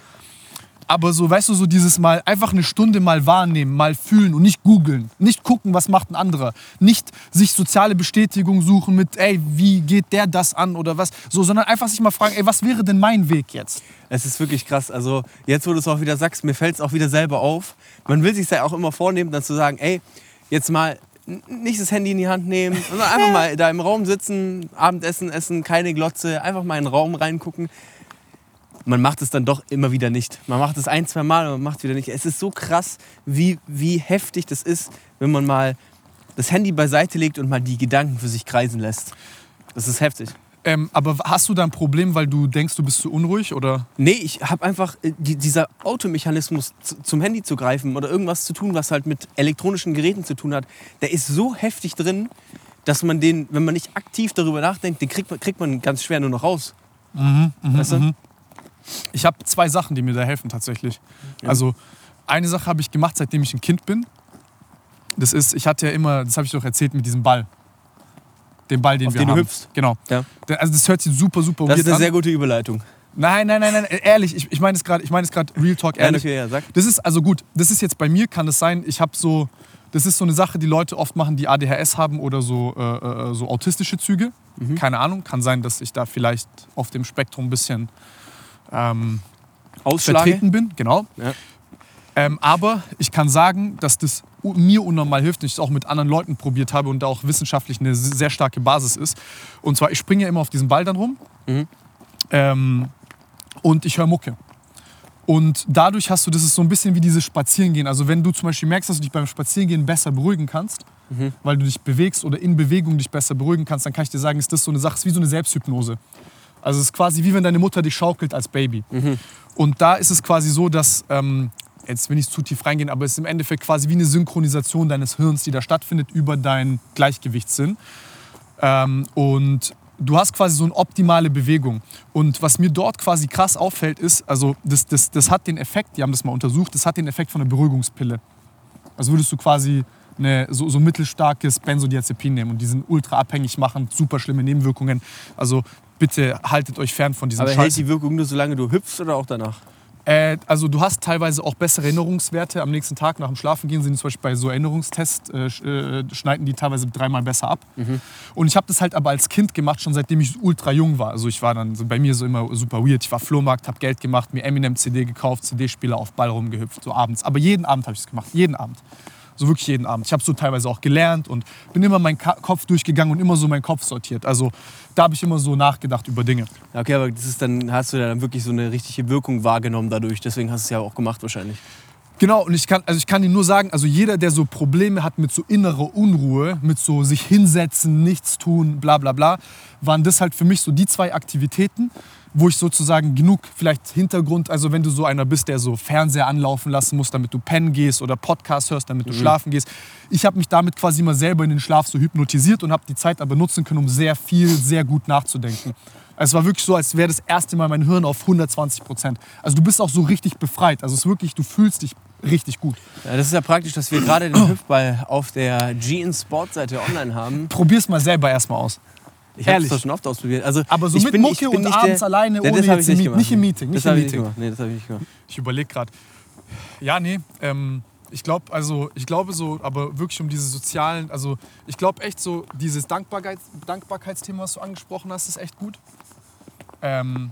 Aber so, weißt du, so dieses Mal einfach eine Stunde mal wahrnehmen, mal fühlen und nicht googeln. Nicht gucken, was macht ein anderer. Nicht sich soziale Bestätigung suchen mit, ey, wie geht der das an oder was. So, sondern einfach sich mal fragen, ey, was wäre denn mein Weg jetzt? Es ist wirklich krass. Also jetzt, wo du es auch wieder sagst, mir fällt es auch wieder selber auf. Man will sich ja auch immer vornehmen, dann zu sagen, ey, jetzt mal nicht das Handy in die Hand nehmen, sondern einfach mal da im Raum sitzen, Abendessen essen, keine Glotze, einfach mal in den Raum reingucken. Man macht es dann doch immer wieder nicht. Man macht es ein, zwei Mal und man macht es wieder nicht. Es ist so krass, wie, wie heftig das ist, wenn man mal das Handy beiseite legt und mal die Gedanken für sich kreisen lässt. Das ist heftig. Ähm, aber hast du da ein Problem, weil du denkst, du bist zu unruhig? Oder? Nee, ich habe einfach äh, die, dieser Automechanismus zu, zum Handy zu greifen oder irgendwas zu tun, was halt mit elektronischen Geräten zu tun hat, der ist so heftig drin, dass man den, wenn man nicht aktiv darüber nachdenkt, den kriegt man, kriegt man ganz schwer nur noch raus. weißt du? Ich habe zwei Sachen, die mir da helfen tatsächlich. Also eine Sache habe ich gemacht, seitdem ich ein Kind bin. Das ist, ich hatte ja immer, das habe ich doch erzählt mit diesem Ball. Den Ball, den Auf wir den du haben. hüpfst. Genau. Ja. Also das hört sich super, super Das weird ist eine an. sehr gute Überleitung. Nein, nein, nein, nein, ehrlich, ich, ich meine es gerade, ich meine es gerade Real Talk, Ja, ehrlich. okay, ja, sag. Das ist also gut, das ist jetzt bei mir, kann es sein, ich habe so, das ist so eine Sache, die Leute oft machen, die ADHS haben oder so, äh, äh, so autistische Züge. Mhm. Keine Ahnung, kann sein, dass ich da vielleicht auf dem Spektrum ein bisschen ähm, vertreten bin, genau. Ja. Ähm, aber ich kann sagen, dass das mir unnormal hilft und ich es auch mit anderen Leuten probiert habe und da auch wissenschaftlich eine sehr starke Basis ist. Und zwar, ich springe ja immer auf diesen Ball dann rum Mhm. ähm, und ich höre Mucke. Und dadurch hast du, das ist so ein bisschen wie dieses Spazierengehen. Also wenn du zum Beispiel merkst, dass du dich beim Spazierengehen besser beruhigen kannst, Mhm. weil du dich bewegst oder in Bewegung dich besser beruhigen kannst, dann kann ich dir sagen, ist das so eine Sache, ist wie so eine Selbsthypnose. Also es ist quasi wie wenn deine Mutter dich schaukelt als Baby. Mhm. Und da ist es quasi so, dass, ähm, jetzt will ich zu tief reingehen, aber es ist im Endeffekt quasi wie eine Synchronisation deines Hirns, die da stattfindet über deinen Gleichgewichtssinn. Ähm, und du hast quasi so eine optimale Bewegung. Und was mir dort quasi krass auffällt, ist, also das, das, das hat den Effekt, die haben das mal untersucht, das hat den Effekt von einer Beruhigungspille. Also würdest du quasi eine, so, so mittelstarkes Benzodiazepin nehmen und die sind ultra abhängig machen, super schlimme Nebenwirkungen. Also bitte haltet euch fern von diesem Aber Scheiß. hält die Wirkung nur solange du hüpfst oder auch danach? Äh, also du hast teilweise auch bessere Erinnerungswerte. Am nächsten Tag nach dem Schlafengehen sind zum Beispiel bei so Erinnerungstests, äh, äh, schneiden die teilweise dreimal besser ab. Und ich habe das halt aber als Kind gemacht, schon seitdem ich ultra jung war. Also ich war dann so bei mir so immer super weird. Ich war Flohmarkt, habe Geld gemacht, mir Eminem CD gekauft, CD-Spieler auf Ball rumgehüpft, so abends. Aber jeden Abend habe ich es gemacht, jeden Abend. So wirklich jeden Abend. Ich habe so teilweise auch gelernt und bin immer meinen Ka Kopf durchgegangen und immer so meinen Kopf sortiert. Also da habe ich immer so nachgedacht über Dinge. Okay, aber das ist dann, hast du dann wirklich so eine richtige Wirkung wahrgenommen dadurch. Deswegen hast du es ja auch gemacht wahrscheinlich. Genau, und ich kann, also ich kann dir nur sagen, also jeder, der so Probleme hat mit so innerer Unruhe, mit so sich hinsetzen, nichts tun, bla bla bla, waren das halt für mich so die zwei Aktivitäten, wo ich sozusagen genug vielleicht Hintergrund, also wenn du so einer bist, der so Fernseher anlaufen lassen muss, damit du pennen gehst oder Podcast hörst, damit du schlafen gehst. Ich habe mich damit quasi mal selber in den Schlaf so hypnotisiert und habe die Zeit aber nutzen können, um sehr viel, sehr gut nachzudenken. Es war wirklich so, als wäre das erste Mal mein Hirn auf 120 Prozent. Also du bist auch so richtig befreit. Also es ist wirklich, du fühlst dich richtig gut. Ja, das ist ja praktisch, dass wir gerade den Hüpfball auf der GN Sportseite online haben. Probier's mal selber erstmal aus. Ich habe doch schon oft ausprobiert. Also, Aber so mit bin, Mucke und abends der, alleine, ohne das hab jetzt ich nicht nicht im Meeting, nicht das im hab ich Meeting. Nee, das habe ich nicht gemacht. Ich überlege gerade. Ja, nee, ähm, ich glaube, also ich glaube so, aber wirklich um diese sozialen, also ich glaube echt so, dieses Dankbarkeits, Dankbarkeitsthema, was du angesprochen hast, ist echt gut. Ähm,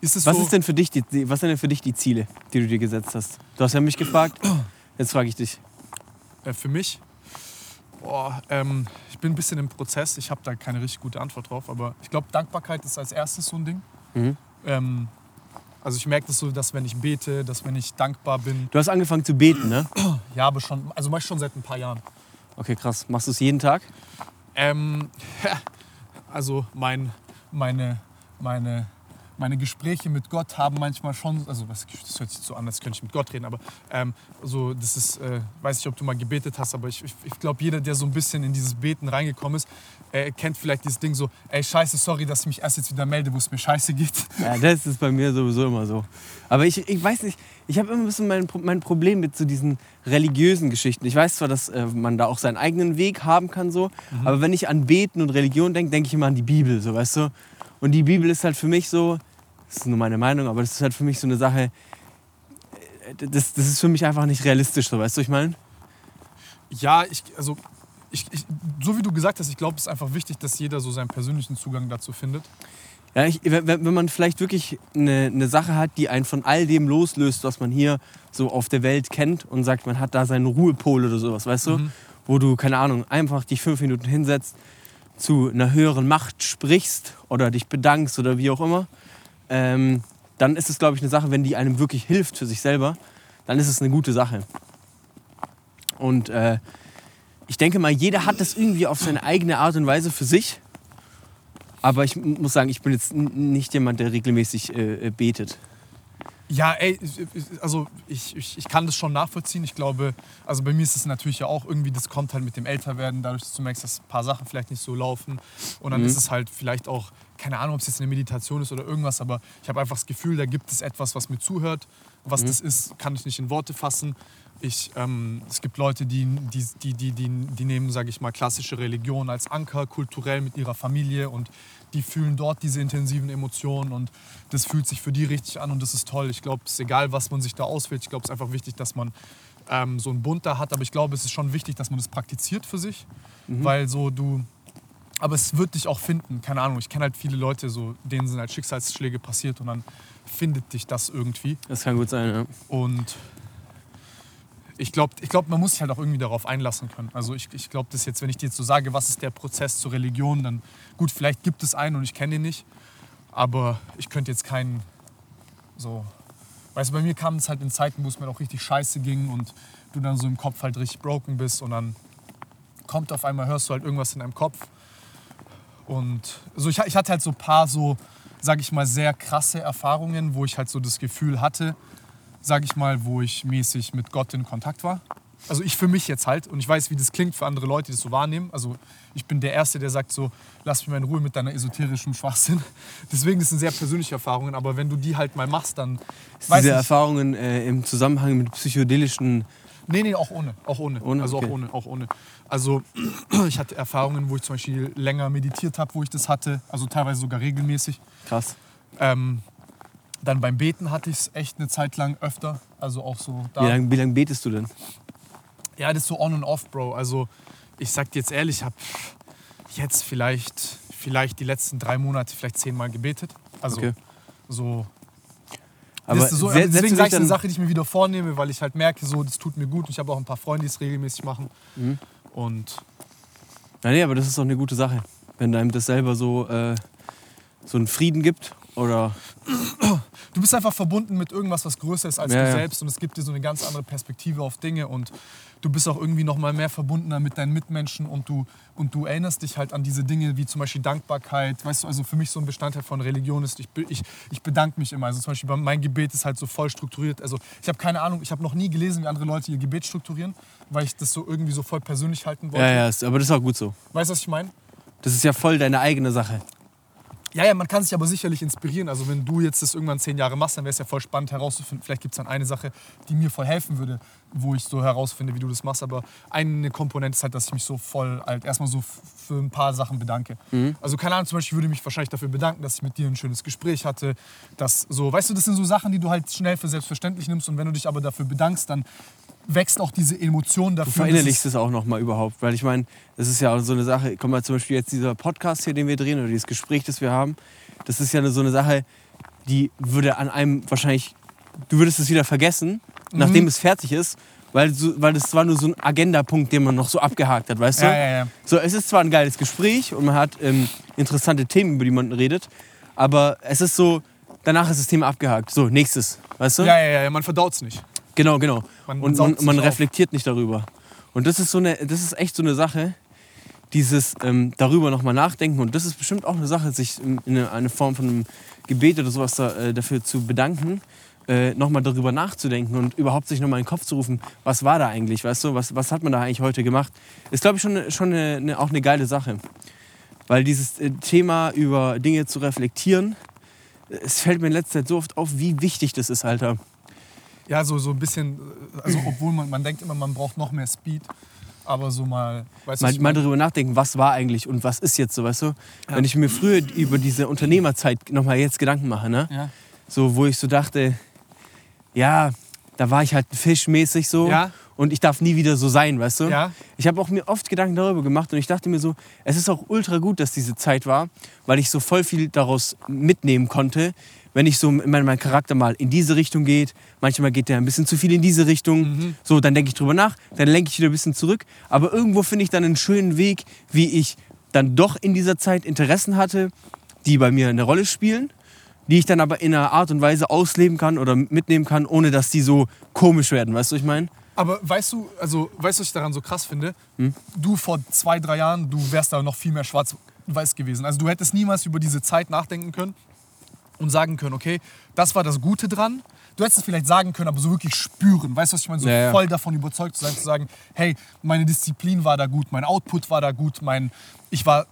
ist Was so, ist denn für dich die- was sind denn für dich die Ziele, die du dir gesetzt hast? Du hast ja mich gefragt. Jetzt frage ich dich. Äh, für mich? Boah, ähm, ich bin ein bisschen im Prozess. Ich habe da keine richtig gute Antwort drauf. Aber ich glaube, Dankbarkeit ist als erstes so ein Ding. Mhm. Ähm, also ich merke das so, dass wenn ich bete, dass wenn ich dankbar bin, Du hast angefangen zu beten, ne? ja, aber schon, also mach ich schon seit ein paar Jahren. Okay, krass. Machst du es jeden Tag? Ähm, also mein, meine, meine, meine Gespräche mit Gott haben manchmal schon, also das hört sich so an, als könnte ich mit Gott reden, aber ähm, so, das ist, äh, weiß nicht, ob du mal gebetet hast, aber ich, ich, ich glaube, jeder, der so ein bisschen in dieses Beten reingekommen ist, äh, kennt vielleicht dieses Ding so, ey, scheiße, sorry, dass ich mich erst jetzt wieder melde, wo es mir scheiße geht. Ja, das ist bei mir sowieso immer so. Aber ich, ich weiß nicht, ich habe immer ein bisschen mein, mein Problem mit so diesen religiösen Geschichten. Ich weiß zwar, dass äh, man da auch seinen eigenen Weg haben kann, so, aber wenn ich an Beten und Religion denke, denke ich immer an die Bibel, so, weißt du? Und die Bibel ist halt für mich so, das ist nur meine Meinung, aber das ist halt für mich so eine Sache, das, das ist für mich einfach nicht realistisch, so, weißt du, ich meine? Ja, ich, also, ich, ich, so wie du gesagt hast, ich glaube, es ist einfach wichtig, dass jeder so seinen persönlichen Zugang dazu findet. Ja, ich, wenn, wenn man vielleicht wirklich eine, eine Sache hat, die einen von all dem loslöst, was man hier so auf der Welt kennt und sagt, man hat da seinen Ruhepol oder sowas, weißt du? Wo du, keine Ahnung, einfach dich fünf Minuten hinsetzt, zu einer höheren Macht sprichst oder dich bedankst oder wie auch immer, ähm, dann ist es, glaube ich, eine Sache, wenn die einem wirklich hilft für sich selber, dann ist es eine gute Sache. Und äh, ich denke mal, jeder hat das irgendwie auf seine eigene Art und Weise für sich. Aber ich muss sagen, ich bin jetzt nicht jemand, der regelmäßig äh, äh, betet. Ja, ey, also ich, ich, ich kann das schon nachvollziehen. Ich glaube, also bei mir ist es natürlich ja auch irgendwie, das kommt halt mit dem Älterwerden, dadurch, dass du merkst, dass ein paar Sachen vielleicht nicht so laufen. Und dann Mhm. ist es halt vielleicht auch, keine Ahnung, ob es jetzt eine Meditation ist oder irgendwas, aber ich habe einfach das Gefühl, da gibt es etwas, was mir zuhört. Was Mhm. das ist, kann ich nicht in Worte fassen. Ich, ähm, es gibt Leute, die, die, die, die, die, die nehmen, sage ich mal, klassische Religion als Anker, kulturell mit ihrer Familie und die fühlen dort diese intensiven Emotionen und das fühlt sich für die richtig an und das ist toll. Ich glaube, es ist egal, was man sich da auswählt. Ich glaube, es ist einfach wichtig, dass man ähm, so einen Bund da hat, aber ich glaube, es ist schon wichtig, dass man das praktiziert für sich, weil so du, aber es wird dich auch finden. Keine Ahnung, ich kenne halt viele Leute, so, denen sind halt Schicksalsschläge passiert und dann findet dich das irgendwie. Das kann gut sein, ja. Und ich glaube, ich glaub, man muss sich halt auch irgendwie darauf einlassen können. Also ich, ich glaube, das jetzt, wenn ich dir jetzt so sage, was ist der Prozess zur Religion, dann gut, vielleicht gibt es einen und ich kenne ihn nicht. Aber ich könnte jetzt keinen so. Weißt du, bei mir kam es halt in Zeiten, wo es mir auch richtig scheiße ging und du dann so im Kopf halt richtig broken bist und dann kommt auf einmal, hörst du halt irgendwas in deinem Kopf. Und so, ich, ich hatte halt so ein paar so, sag ich mal, sehr krasse Erfahrungen, wo ich halt so das Gefühl hatte, sag ich mal, wo ich mäßig mit Gott in Kontakt war. Also ich für mich jetzt halt und ich weiß, wie das klingt für andere Leute, die das so wahrnehmen. Also ich bin der Erste, der sagt so, lass mich mal in Ruhe mit deiner esoterischen Schwachsinn. Deswegen das sind sehr persönliche Erfahrungen, aber wenn du die halt mal machst, dann weiß Diese ich, Erfahrungen äh, im Zusammenhang mit psychedelischen. Nee, nee, auch ohne. Auch ohne. Ohne? Also Okay. auch ohne, auch ohne. Also ich hatte Erfahrungen, wo ich zum Beispiel länger meditiert habe, wo ich das hatte. Also teilweise sogar regelmäßig. Krass. Ähm, dann beim Beten hatte ich es echt eine Zeit lang öfter. Also auch so da. Wie lange wie lang betest du denn? Ja, das ist so on und off, Bro. Also ich sag dir jetzt ehrlich, ich habe jetzt vielleicht, vielleicht die letzten drei Monate vielleicht zehnmal gebetet. Also Okay. so. Aber das ist so deswegen dich sage ich eine dann- Sache, die ich mir wieder vornehme, weil ich halt merke, so, das tut mir gut. Und ich habe auch ein paar Freunde, die es regelmäßig machen. Mhm. Und Ja, nee, aber das ist doch eine gute Sache. Wenn einem das selber so, äh, so einen Frieden gibt. Oder. du bist einfach verbunden mit irgendwas, was größer ist als Ja, du selbst und es gibt dir so eine ganz andere Perspektive auf Dinge und du bist auch irgendwie noch mal mehr verbundener mit deinen Mitmenschen und du, und du erinnerst dich halt an diese Dinge wie zum Beispiel Dankbarkeit. Weißt du, also für mich so ein Bestandteil von Religion ist, ich, ich, ich bedanke mich immer. Also zum Beispiel bei- mein Gebet ist halt so voll strukturiert. Also ich habe keine Ahnung, ich habe noch nie gelesen, wie andere Leute ihr Gebet strukturieren, weil ich das so irgendwie so voll persönlich halten wollte. Ja, ja, aber das ist auch gut so. Weißt du, was ich meine? Das ist ja voll deine eigene Sache. Ja, ja, man kann sich aber sicherlich inspirieren. Also wenn du jetzt das irgendwann zehn Jahre machst, dann wäre es ja voll spannend herauszufinden. Vielleicht gibt es dann eine Sache, die mir voll helfen würde, wo ich so herausfinde, wie du das machst. Aber eine Komponente ist halt, dass ich mich so voll halt erstmal so für ein paar Sachen bedanke. Also keine Ahnung, zum Beispiel würde ich mich wahrscheinlich dafür bedanken, dass ich mit dir ein schönes Gespräch hatte. Dass so, weißt du, das sind so Sachen, die du halt schnell für selbstverständlich nimmst. Und wenn du dich aber dafür bedankst, dann wächst auch diese Emotion dafür. Du verinnerlichst es auch noch mal überhaupt. Weil ich meine, das ist ja auch so eine Sache, guck mal, zum Beispiel jetzt dieser Podcast hier, den wir drehen, oder dieses Gespräch, das wir haben, das ist ja eine, so eine Sache, die würde an einem wahrscheinlich, du würdest es wieder vergessen, Mhm. nachdem es fertig ist, weil, so, weil das war nur so ein Agendapunkt, den man noch so abgehakt hat, weißt du? Ja, ja, ja. So, es ist zwar ein geiles Gespräch und man hat ähm, interessante Themen, über die man redet, aber es ist so, danach ist das Thema abgehakt. So, nächstes, weißt du? Ja, ja, ja, man verdaut es nicht. Genau, genau. Man und man, sich man auf. reflektiert nicht darüber. Und das ist so eine, das ist echt so eine Sache, dieses ähm, darüber nochmal nachdenken. Und das ist bestimmt auch eine Sache, sich in eine, eine Form von einem Gebet oder sowas da, äh, dafür zu bedanken, äh, nochmal darüber nachzudenken und überhaupt sich nochmal in den Kopf zu rufen, was war da eigentlich, weißt du, was, was hat man da eigentlich heute gemacht? Ist, glaube ich, schon, schon eine, eine, auch eine geile Sache. Weil dieses äh, Thema über Dinge zu reflektieren, es fällt mir in letzter Zeit so oft auf, wie wichtig das ist, Alter. Ja, so, so ein bisschen, äh, also obwohl man, man denkt immer, man braucht noch mehr Speed, aber so mal, weißt du, mal, ich mal darüber nachdenken, was war eigentlich und was ist jetzt so, weißt du? Wenn ich mir früher über diese Unternehmerzeit nochmal jetzt Gedanken mache, ne? Ja. So, wo ich so dachte, ja, da war ich halt fischmäßig so Ja. und ich darf nie wieder so sein, weißt du? Ja. Ich habe auch mir oft Gedanken darüber gemacht und ich dachte mir so, es ist auch ultra gut, dass diese Zeit war, weil ich so voll viel daraus mitnehmen konnte, wenn ich so, wenn mein Charakter mal in diese Richtung geht, manchmal geht der ein bisschen zu viel in diese Richtung, so, dann denke ich drüber nach, dann lenke ich wieder ein bisschen zurück, aber irgendwo finde ich dann einen schönen Weg, wie ich dann doch in dieser Zeit Interessen hatte, die bei mir eine Rolle spielen, die ich dann aber in einer Art und Weise ausleben kann oder mitnehmen kann, ohne dass die so komisch werden, weißt du, was ich meine? Aber weißt du, also weißt du, was ich daran so krass finde? Du vor zwei, drei Jahren, du wärst da noch viel mehr schwarz-weiß gewesen. Also du hättest niemals über diese Zeit nachdenken können und sagen können, okay, das war das Gute dran, du hättest es vielleicht sagen können, aber so wirklich spüren. Weißt du, was ich meine? So Ja, ja. voll davon überzeugt zu sein, zu sagen, hey, meine Disziplin war da gut, mein Output war da gut, mein, ich war äh,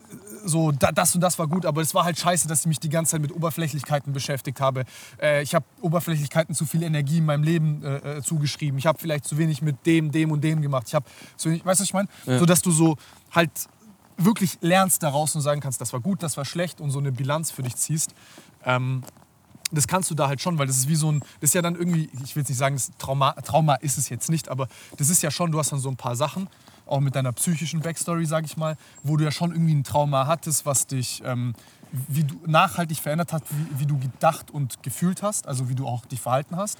so, da, das und das war gut, aber es war halt scheiße, dass ich mich die ganze Zeit mit Oberflächlichkeiten beschäftigt habe. Äh, ich habe Oberflächlichkeiten zu viel Energie in meinem Leben äh, äh, zugeschrieben. Ich habe vielleicht zu wenig mit dem, dem und dem gemacht. Ich habe so wenig, weißt du, was ich meine? So, dass du so halt wirklich lernst daraus und sagen kannst, das war gut, das war schlecht und so eine Bilanz für dich ziehst. Ähm, das kannst du da halt schon, weil das ist wie so ein, das ist ja dann irgendwie, ich will jetzt nicht sagen, das Trauma, Trauma ist es jetzt nicht, aber das ist ja schon, du hast dann so ein paar Sachen, auch mit deiner psychischen Backstory, sag ich mal, wo du ja schon irgendwie ein Trauma hattest, was dich, ähm, wie du nachhaltig verändert hat, wie, wie du gedacht und gefühlt hast, also wie du auch dich verhalten hast.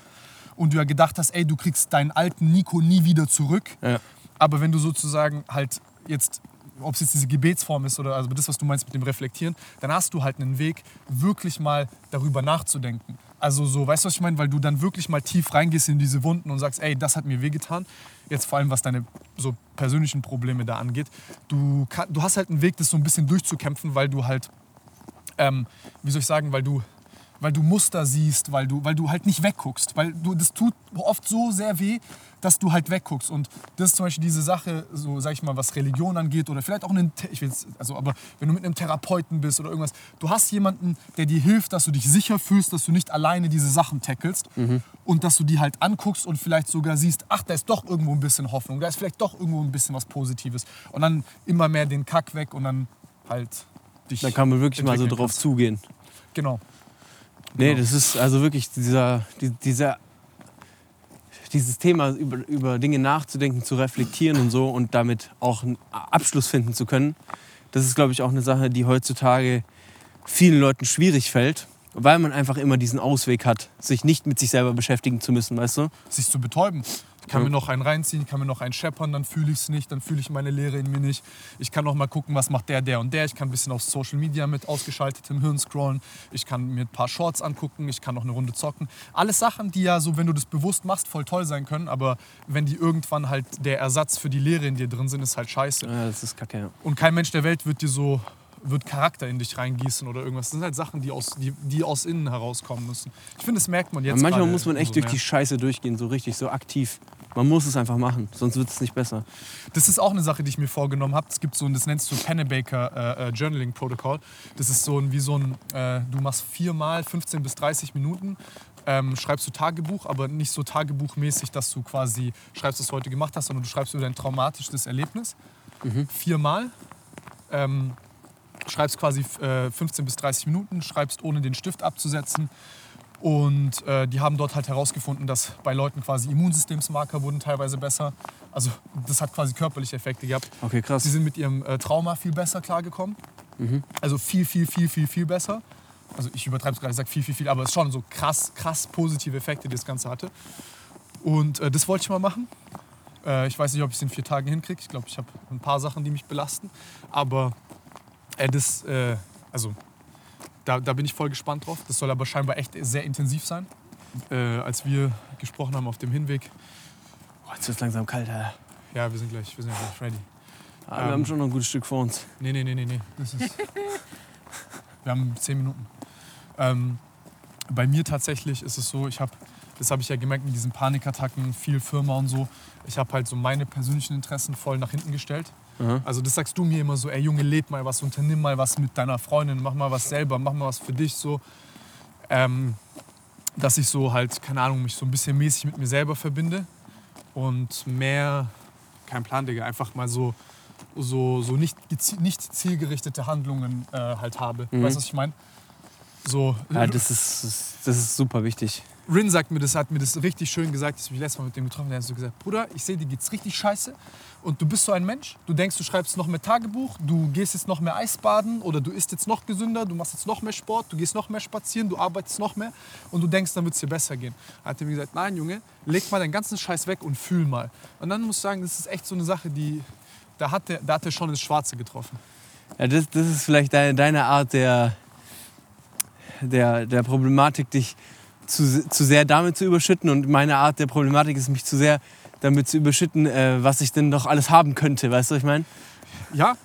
Und du ja gedacht hast, ey, du kriegst deinen alten Nico nie wieder zurück. Ja. Aber wenn du sozusagen halt jetzt, ob es jetzt diese Gebetsform ist oder also das, was du meinst mit dem Reflektieren, dann hast du halt einen Weg, wirklich mal darüber nachzudenken. Also so, weißt du, was ich meine? Weil du dann wirklich mal tief reingehst in diese Wunden und sagst, ey, das hat mir wehgetan. Jetzt vor allem, was deine so persönlichen Probleme da angeht. Du, kann, du hast halt einen Weg, das so ein bisschen durchzukämpfen, weil du halt, ähm, wie soll ich sagen, weil du weil du Muster siehst, weil du, weil du halt nicht wegguckst. Weil du, das tut oft so sehr weh, dass du halt wegguckst. Und das ist zum Beispiel diese Sache, so sag ich mal, was Religion angeht oder vielleicht auch einen, ich will's, also, aber wenn du mit einem Therapeuten bist oder irgendwas, du hast jemanden, der dir hilft, dass du dich sicher fühlst, dass du nicht alleine diese Sachen tackelst und dass du die halt anguckst und vielleicht sogar siehst, ach, da ist doch irgendwo ein bisschen Hoffnung, da ist vielleicht doch irgendwo ein bisschen was Positives. Und dann immer mehr den Kack weg und dann halt dich. Da kann man wirklich mal so drauf kannst. zugehen. Genau. Nee, Genau. das ist also wirklich dieser, die- dieser, dieses Thema, über, über Dinge nachzudenken, zu reflektieren und so und damit auch einen Abschluss finden zu können. Das ist, glaube ich, auch eine Sache, die heutzutage vielen Leuten schwierig fällt, weil man einfach immer diesen Ausweg hat, sich nicht mit sich selber beschäftigen zu müssen, weißt du? sich zu betäuben. Ich kann mir noch einen reinziehen, ich kann mir noch einen scheppern, dann fühle ich es nicht, dann fühle ich meine Leere in mir nicht. Ich kann noch mal gucken, was macht der, der und der. Ich kann ein bisschen auf Social Media mit ausgeschaltetem Hirn scrollen. Ich kann mir ein paar Shorts angucken, ich kann noch eine Runde zocken. Alles Sachen, die ja so, wenn du das bewusst machst, voll toll sein können, aber wenn die irgendwann halt der Ersatz für die Leere in dir drin sind, ist halt scheiße. Ja, das ist kacke, ja. Und kein Mensch der Welt wird dir so wird Charakter in dich reingießen oder irgendwas. Das sind halt Sachen, die aus, die, die aus innen herauskommen müssen. Ich finde, das merkt man jetzt. Aber manchmal muss man echt umso durch mehr. die Scheiße durchgehen, so richtig, so aktiv. Man muss es einfach machen, sonst wird es nicht besser. Das ist auch eine Sache, die ich mir vorgenommen habe. Es gibt so ein, das nennst du Pennebaker äh, äh, Journaling Protocol. Das ist so ein, wie so ein, äh, du machst viermal 15 bis 30 Minuten, ähm, schreibst du Tagebuch, aber nicht so tagebuchmäßig, dass du quasi schreibst, was du heute gemacht hast, sondern du schreibst über dein traumatisches Erlebnis. Viermal. Ähm, schreibst quasi äh, 15 bis 30 Minuten, schreibst ohne den Stift abzusetzen. Und äh, die haben dort halt herausgefunden, dass bei Leuten quasi Immunsystemsmarker wurden teilweise besser. Also das hat quasi körperliche Effekte gehabt. Okay, krass. Sie sind mit ihrem äh, Trauma viel besser klargekommen. Also viel, viel, viel, viel, viel besser. Also ich übertreibe es gerade, ich sage viel, viel, viel, aber es ist schon so krass, krass positive Effekte, die das Ganze hatte. Und äh, das wollte ich mal machen. Äh, ich weiß nicht, ob ich es in vier Tagen hinkriege. Ich glaube, ich habe ein paar Sachen, die mich belasten. Aber äh, das, äh, also da, da bin ich voll gespannt drauf. Das soll aber scheinbar echt sehr intensiv sein. Äh, als wir gesprochen haben auf dem Hinweg, Oh, jetzt wird langsam kalt, Alter. ja, wir sind gleich, wir sind gleich ready. Ah, wir Ähm. haben schon noch ein gutes Stück vor uns. Nee, nee, nee, nee, nee. Das ist. Wir haben zehn Minuten. Ähm, bei mir tatsächlich ist es so, ich habe, das habe ich ja gemerkt mit diesen Panikattacken, viel Firma und so. Ich habe halt so meine persönlichen Interessen voll nach hinten gestellt. Aha. Also das sagst du mir immer so, ey Junge, leb mal was, unternimm mal was mit deiner Freundin, mach mal was selber, mach mal was für dich so. Ähm, dass ich so halt, keine Ahnung, mich so ein bisschen mäßig mit mir selber verbinde und mehr, kein Plan, Digga, einfach mal so, so, so nicht, nicht zielgerichtete Handlungen äh, halt habe. Mhm. Weißt du, was ich meine? So, Ja, das ist, das ist super wichtig. Rin sagt mir das, hat mir das richtig schön gesagt, ich mich letztes Mal mit dem getroffen habe. Er hat so gesagt, Bruder, ich sehe, dir geht's richtig scheiße und du bist so ein Mensch. Du denkst, du schreibst noch mehr Tagebuch, du gehst jetzt noch mehr Eisbaden oder du isst jetzt noch gesünder, du machst jetzt noch mehr Sport, du gehst noch mehr spazieren, du arbeitest noch mehr und du denkst, dann wird es dir besser gehen. Er hat mir gesagt, nein Junge, leg mal deinen ganzen Scheiß weg und fühl mal. Und dann muss ich sagen, das ist echt so eine Sache, die, da hat er, da schon ins Schwarze getroffen. Ja, das, das ist vielleicht deine, deine Art der, der, der Problematik, dich zu, zu sehr damit zu überschütten. Und meine Art der Problematik ist, mich zu sehr damit zu überschütten, äh, was ich denn doch alles haben könnte. Weißt du, was ich meine? Ja,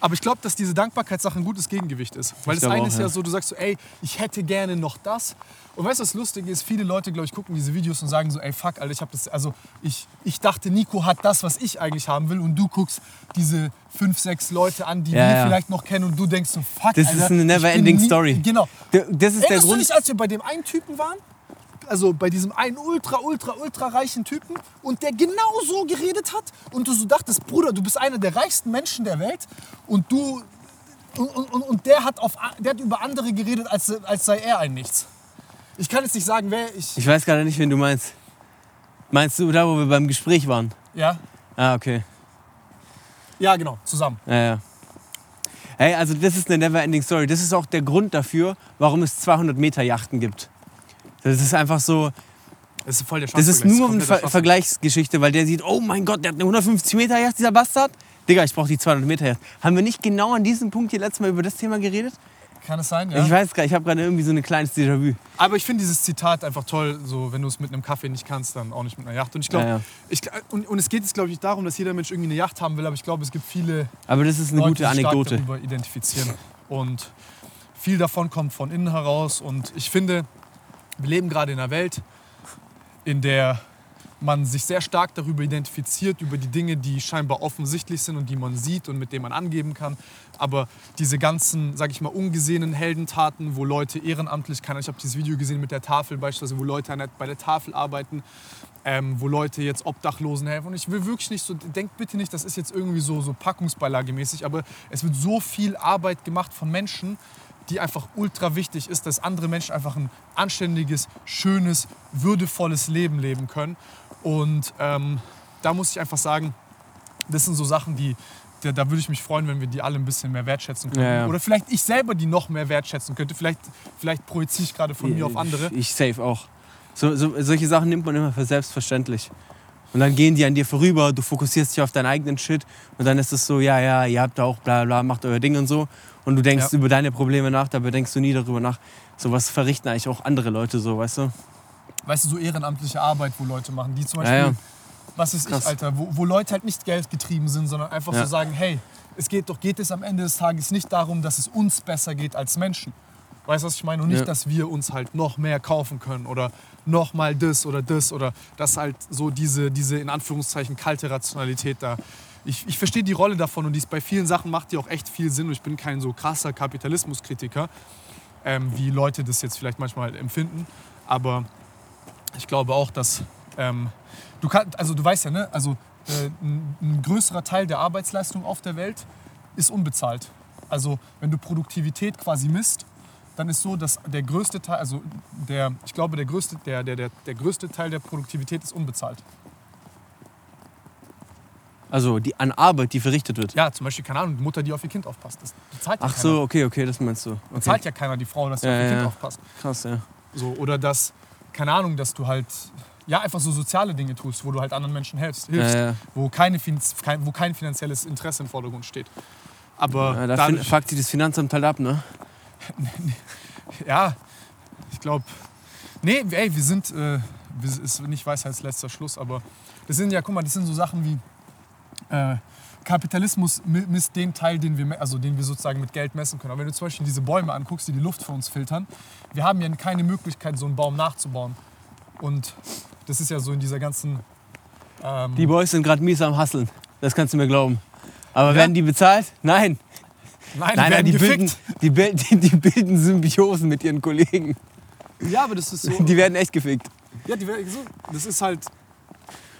Aber ich glaube, dass diese Dankbarkeitssache ein gutes Gegengewicht ist. Weil das glaub eine auch, ist ja ja. so, du sagst so, ey, ich hätte gerne noch das. Und weißt du, was lustig ist? Viele Leute, glaube ich, gucken diese Videos und sagen so, ey, fuck, Alter, ich habe das, also ich, ich dachte, Nico hat das, was ich eigentlich haben will. Und du guckst diese fünf, sechs Leute an, die Ja, wir ja. vielleicht noch kennen. Und du denkst so, fuck, Das Alter, ist eine ich never-ending Story. Genau. Das ist der Erinnerst du Grund. dich, als wir bei dem einen Typen waren? Also bei diesem einen ultra, ultra, ultra reichen Typen und der genau so geredet hat und du so dachtest, Bruder, du bist einer der reichsten Menschen der Welt und du und, und, und der, hat auf, der hat über andere geredet, als, als sei er ein Nichts. Ich kann jetzt nicht sagen, wer ich. Ich weiß gerade nicht, wen du meinst. Meinst du da, wo wir beim Gespräch waren? Ja, Ah, okay. ja genau, zusammen. Ja, ja. Hey, also das ist eine never-ending Story. Das ist auch der Grund dafür, warum es 200 Meter Yachten gibt. Das ist einfach so, Das ist voll der das ist nur eine Ver. Vergleichsgeschichte, weil der sieht, oh mein Gott, der hat eine 150 Meter Yacht, dieser Bastard. Digga, ich brauche die 200 Meter Yacht. Haben wir nicht genau an diesem Punkt hier letztes Mal über das Thema geredet? Kann es sein, ja. Ich weiß gar nicht, ich habe gerade irgendwie so ein kleines Déjà-vu. Aber ich finde dieses Zitat einfach toll, so wenn du es mit einem Kaffee nicht kannst, dann auch nicht mit einer Yacht. Und ich glaube, Ja, ja. und, und es geht jetzt glaube ich darum, dass jeder Mensch irgendwie eine Yacht haben will, aber ich glaube, es gibt viele Aber das ist eine Leute, gute die sich Anekdote. stark darüber identifizieren. Und viel davon kommt von innen heraus. Und ich finde, wir leben gerade in einer Welt, in der man sich sehr stark darüber identifiziert, über die Dinge, die scheinbar offensichtlich sind und die man sieht und mit denen man angeben kann. Aber diese ganzen, sag ich mal, ungesehenen Heldentaten, wo Leute ehrenamtlich, Ahnung, ich habe dieses Video gesehen mit der Tafel beispielsweise, wo Leute bei der Tafel arbeiten, ähm, wo Leute jetzt Obdachlosen helfen. Und ich will wirklich nicht so, denkt bitte nicht, das ist jetzt irgendwie so, so packungsbeilagemäßig, aber es wird so viel Arbeit gemacht von Menschen, die einfach ultra wichtig ist, dass andere Menschen einfach ein anständiges, schönes, würdevolles Leben leben können. Und ähm, da muss ich einfach sagen, das sind so Sachen, die, da, da würde ich mich freuen, wenn wir die alle ein bisschen mehr wertschätzen könnten. Ja, ja. Oder vielleicht ich selber die noch mehr wertschätzen könnte. Vielleicht, vielleicht projiziere ich gerade von mir auf andere. Ich safe auch. So, so, solche Sachen nimmt man immer für selbstverständlich. Und dann gehen die an dir vorüber, du fokussierst dich auf deinen eigenen Shit und dann ist es so, ja, ja, ihr habt auch bla bla, macht euer Ding und so. Und du denkst Ja. über deine Probleme nach, dabei denkst du nie darüber nach. So was verrichten eigentlich auch andere Leute so, weißt du? Weißt du, so ehrenamtliche Arbeit, wo Leute machen, die zum Ja, Beispiel, ja. was ist ich, Krass. Alter, wo, wo Leute halt nicht geldgetrieben sind, sondern einfach Ja. so sagen, hey, es geht doch, geht es am Ende des Tages nicht darum, dass es uns besser geht als Menschen. Weißt du, was ich meine? Und nicht, Ja. dass wir uns halt noch mehr kaufen können oder noch mal das oder das oder dass halt so diese, diese in Anführungszeichen kalte Rationalität da. Ich, ich verstehe die Rolle davon und die ist bei vielen Sachen macht die auch echt viel Sinn und ich bin kein so krasser Kapitalismuskritiker, ähm, wie Leute das jetzt vielleicht manchmal empfinden. Aber ich glaube auch, dass ähm, du kannst, also du weißt ja, ne, also äh, ein, ein größerer Teil der Arbeitsleistung auf der Welt ist unbezahlt. Also wenn du Produktivität quasi misst, dann ist so, dass der größte Teil, also der, ich glaube, der größte, der, der, der, der größte Teil der Produktivität ist unbezahlt. Also die an Arbeit, die verrichtet wird. Ja, zum Beispiel, keine Ahnung, die Mutter, die auf ihr Kind aufpasst. Das bezahlt ja Ach keiner. so, okay, okay, das meinst du. Okay. Bezahlt ja keiner die Frau, dass sie Ja, auf ihr ja, Kind aufpasst. Krass, ja. So, oder dass, keine Ahnung, dass du halt, ja, einfach so soziale Dinge tust, wo du halt anderen Menschen hilfst, hilfst Ja, ja. Wo, keine, wo kein finanzielles Interesse im Vordergrund steht. Aber Ja, da dann, fin- fuckt sich das Finanzamt halt ab, ne? ja, ich glaube, nee, ey, wir sind, äh, ist nicht Weisheitsletzter Schluss, aber das sind ja, guck mal, das sind so Sachen wie äh, Kapitalismus mi- misst den Teil, den wir, also den wir sozusagen mit Geld messen können. Aber wenn du zum Beispiel diese Bäume anguckst, die die Luft für uns filtern, wir haben ja keine Möglichkeit, so einen Baum nachzubauen. Und das ist ja so in dieser ganzen ähm, Die Boys sind gerade mies am Hasseln. Das kannst du mir glauben. Aber Ja? werden die bezahlt? Nein. Nein, die Nein, nein, die bilden, die, bil- die, die bilden Symbiosen mit ihren Kollegen. Ja, aber das ist so. Die werden echt gefickt. ja, die werden so. Das ist halt.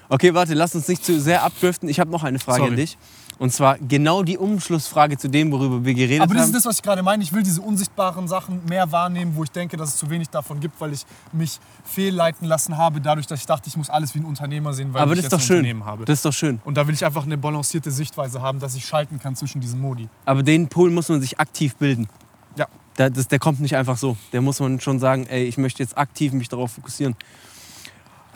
Okay, warte, lass uns nicht zu sehr abdriften. Ich habe noch eine Frage Sorry. an dich. Und zwar genau die Umschlussfrage zu dem, worüber wir geredet Aber das haben. ist das, was ich gerade meine. Ich will diese unsichtbaren Sachen mehr wahrnehmen, wo ich denke, dass es zu wenig davon gibt, weil ich mich fehlleiten lassen habe, dadurch, dass ich dachte, ich muss alles wie ein Unternehmer sehen, weil Aber ich das ist jetzt doch ein schön. Unternehmen habe. Das ist doch schön. Und da will ich einfach eine balancierte Sichtweise haben, dass ich schalten kann zwischen diesen Modi. Aber den Pol muss man sich aktiv bilden. Ja. Der, das, der kommt nicht einfach so. Der muss man schon sagen, ey, ich möchte jetzt aktiv mich darauf fokussieren.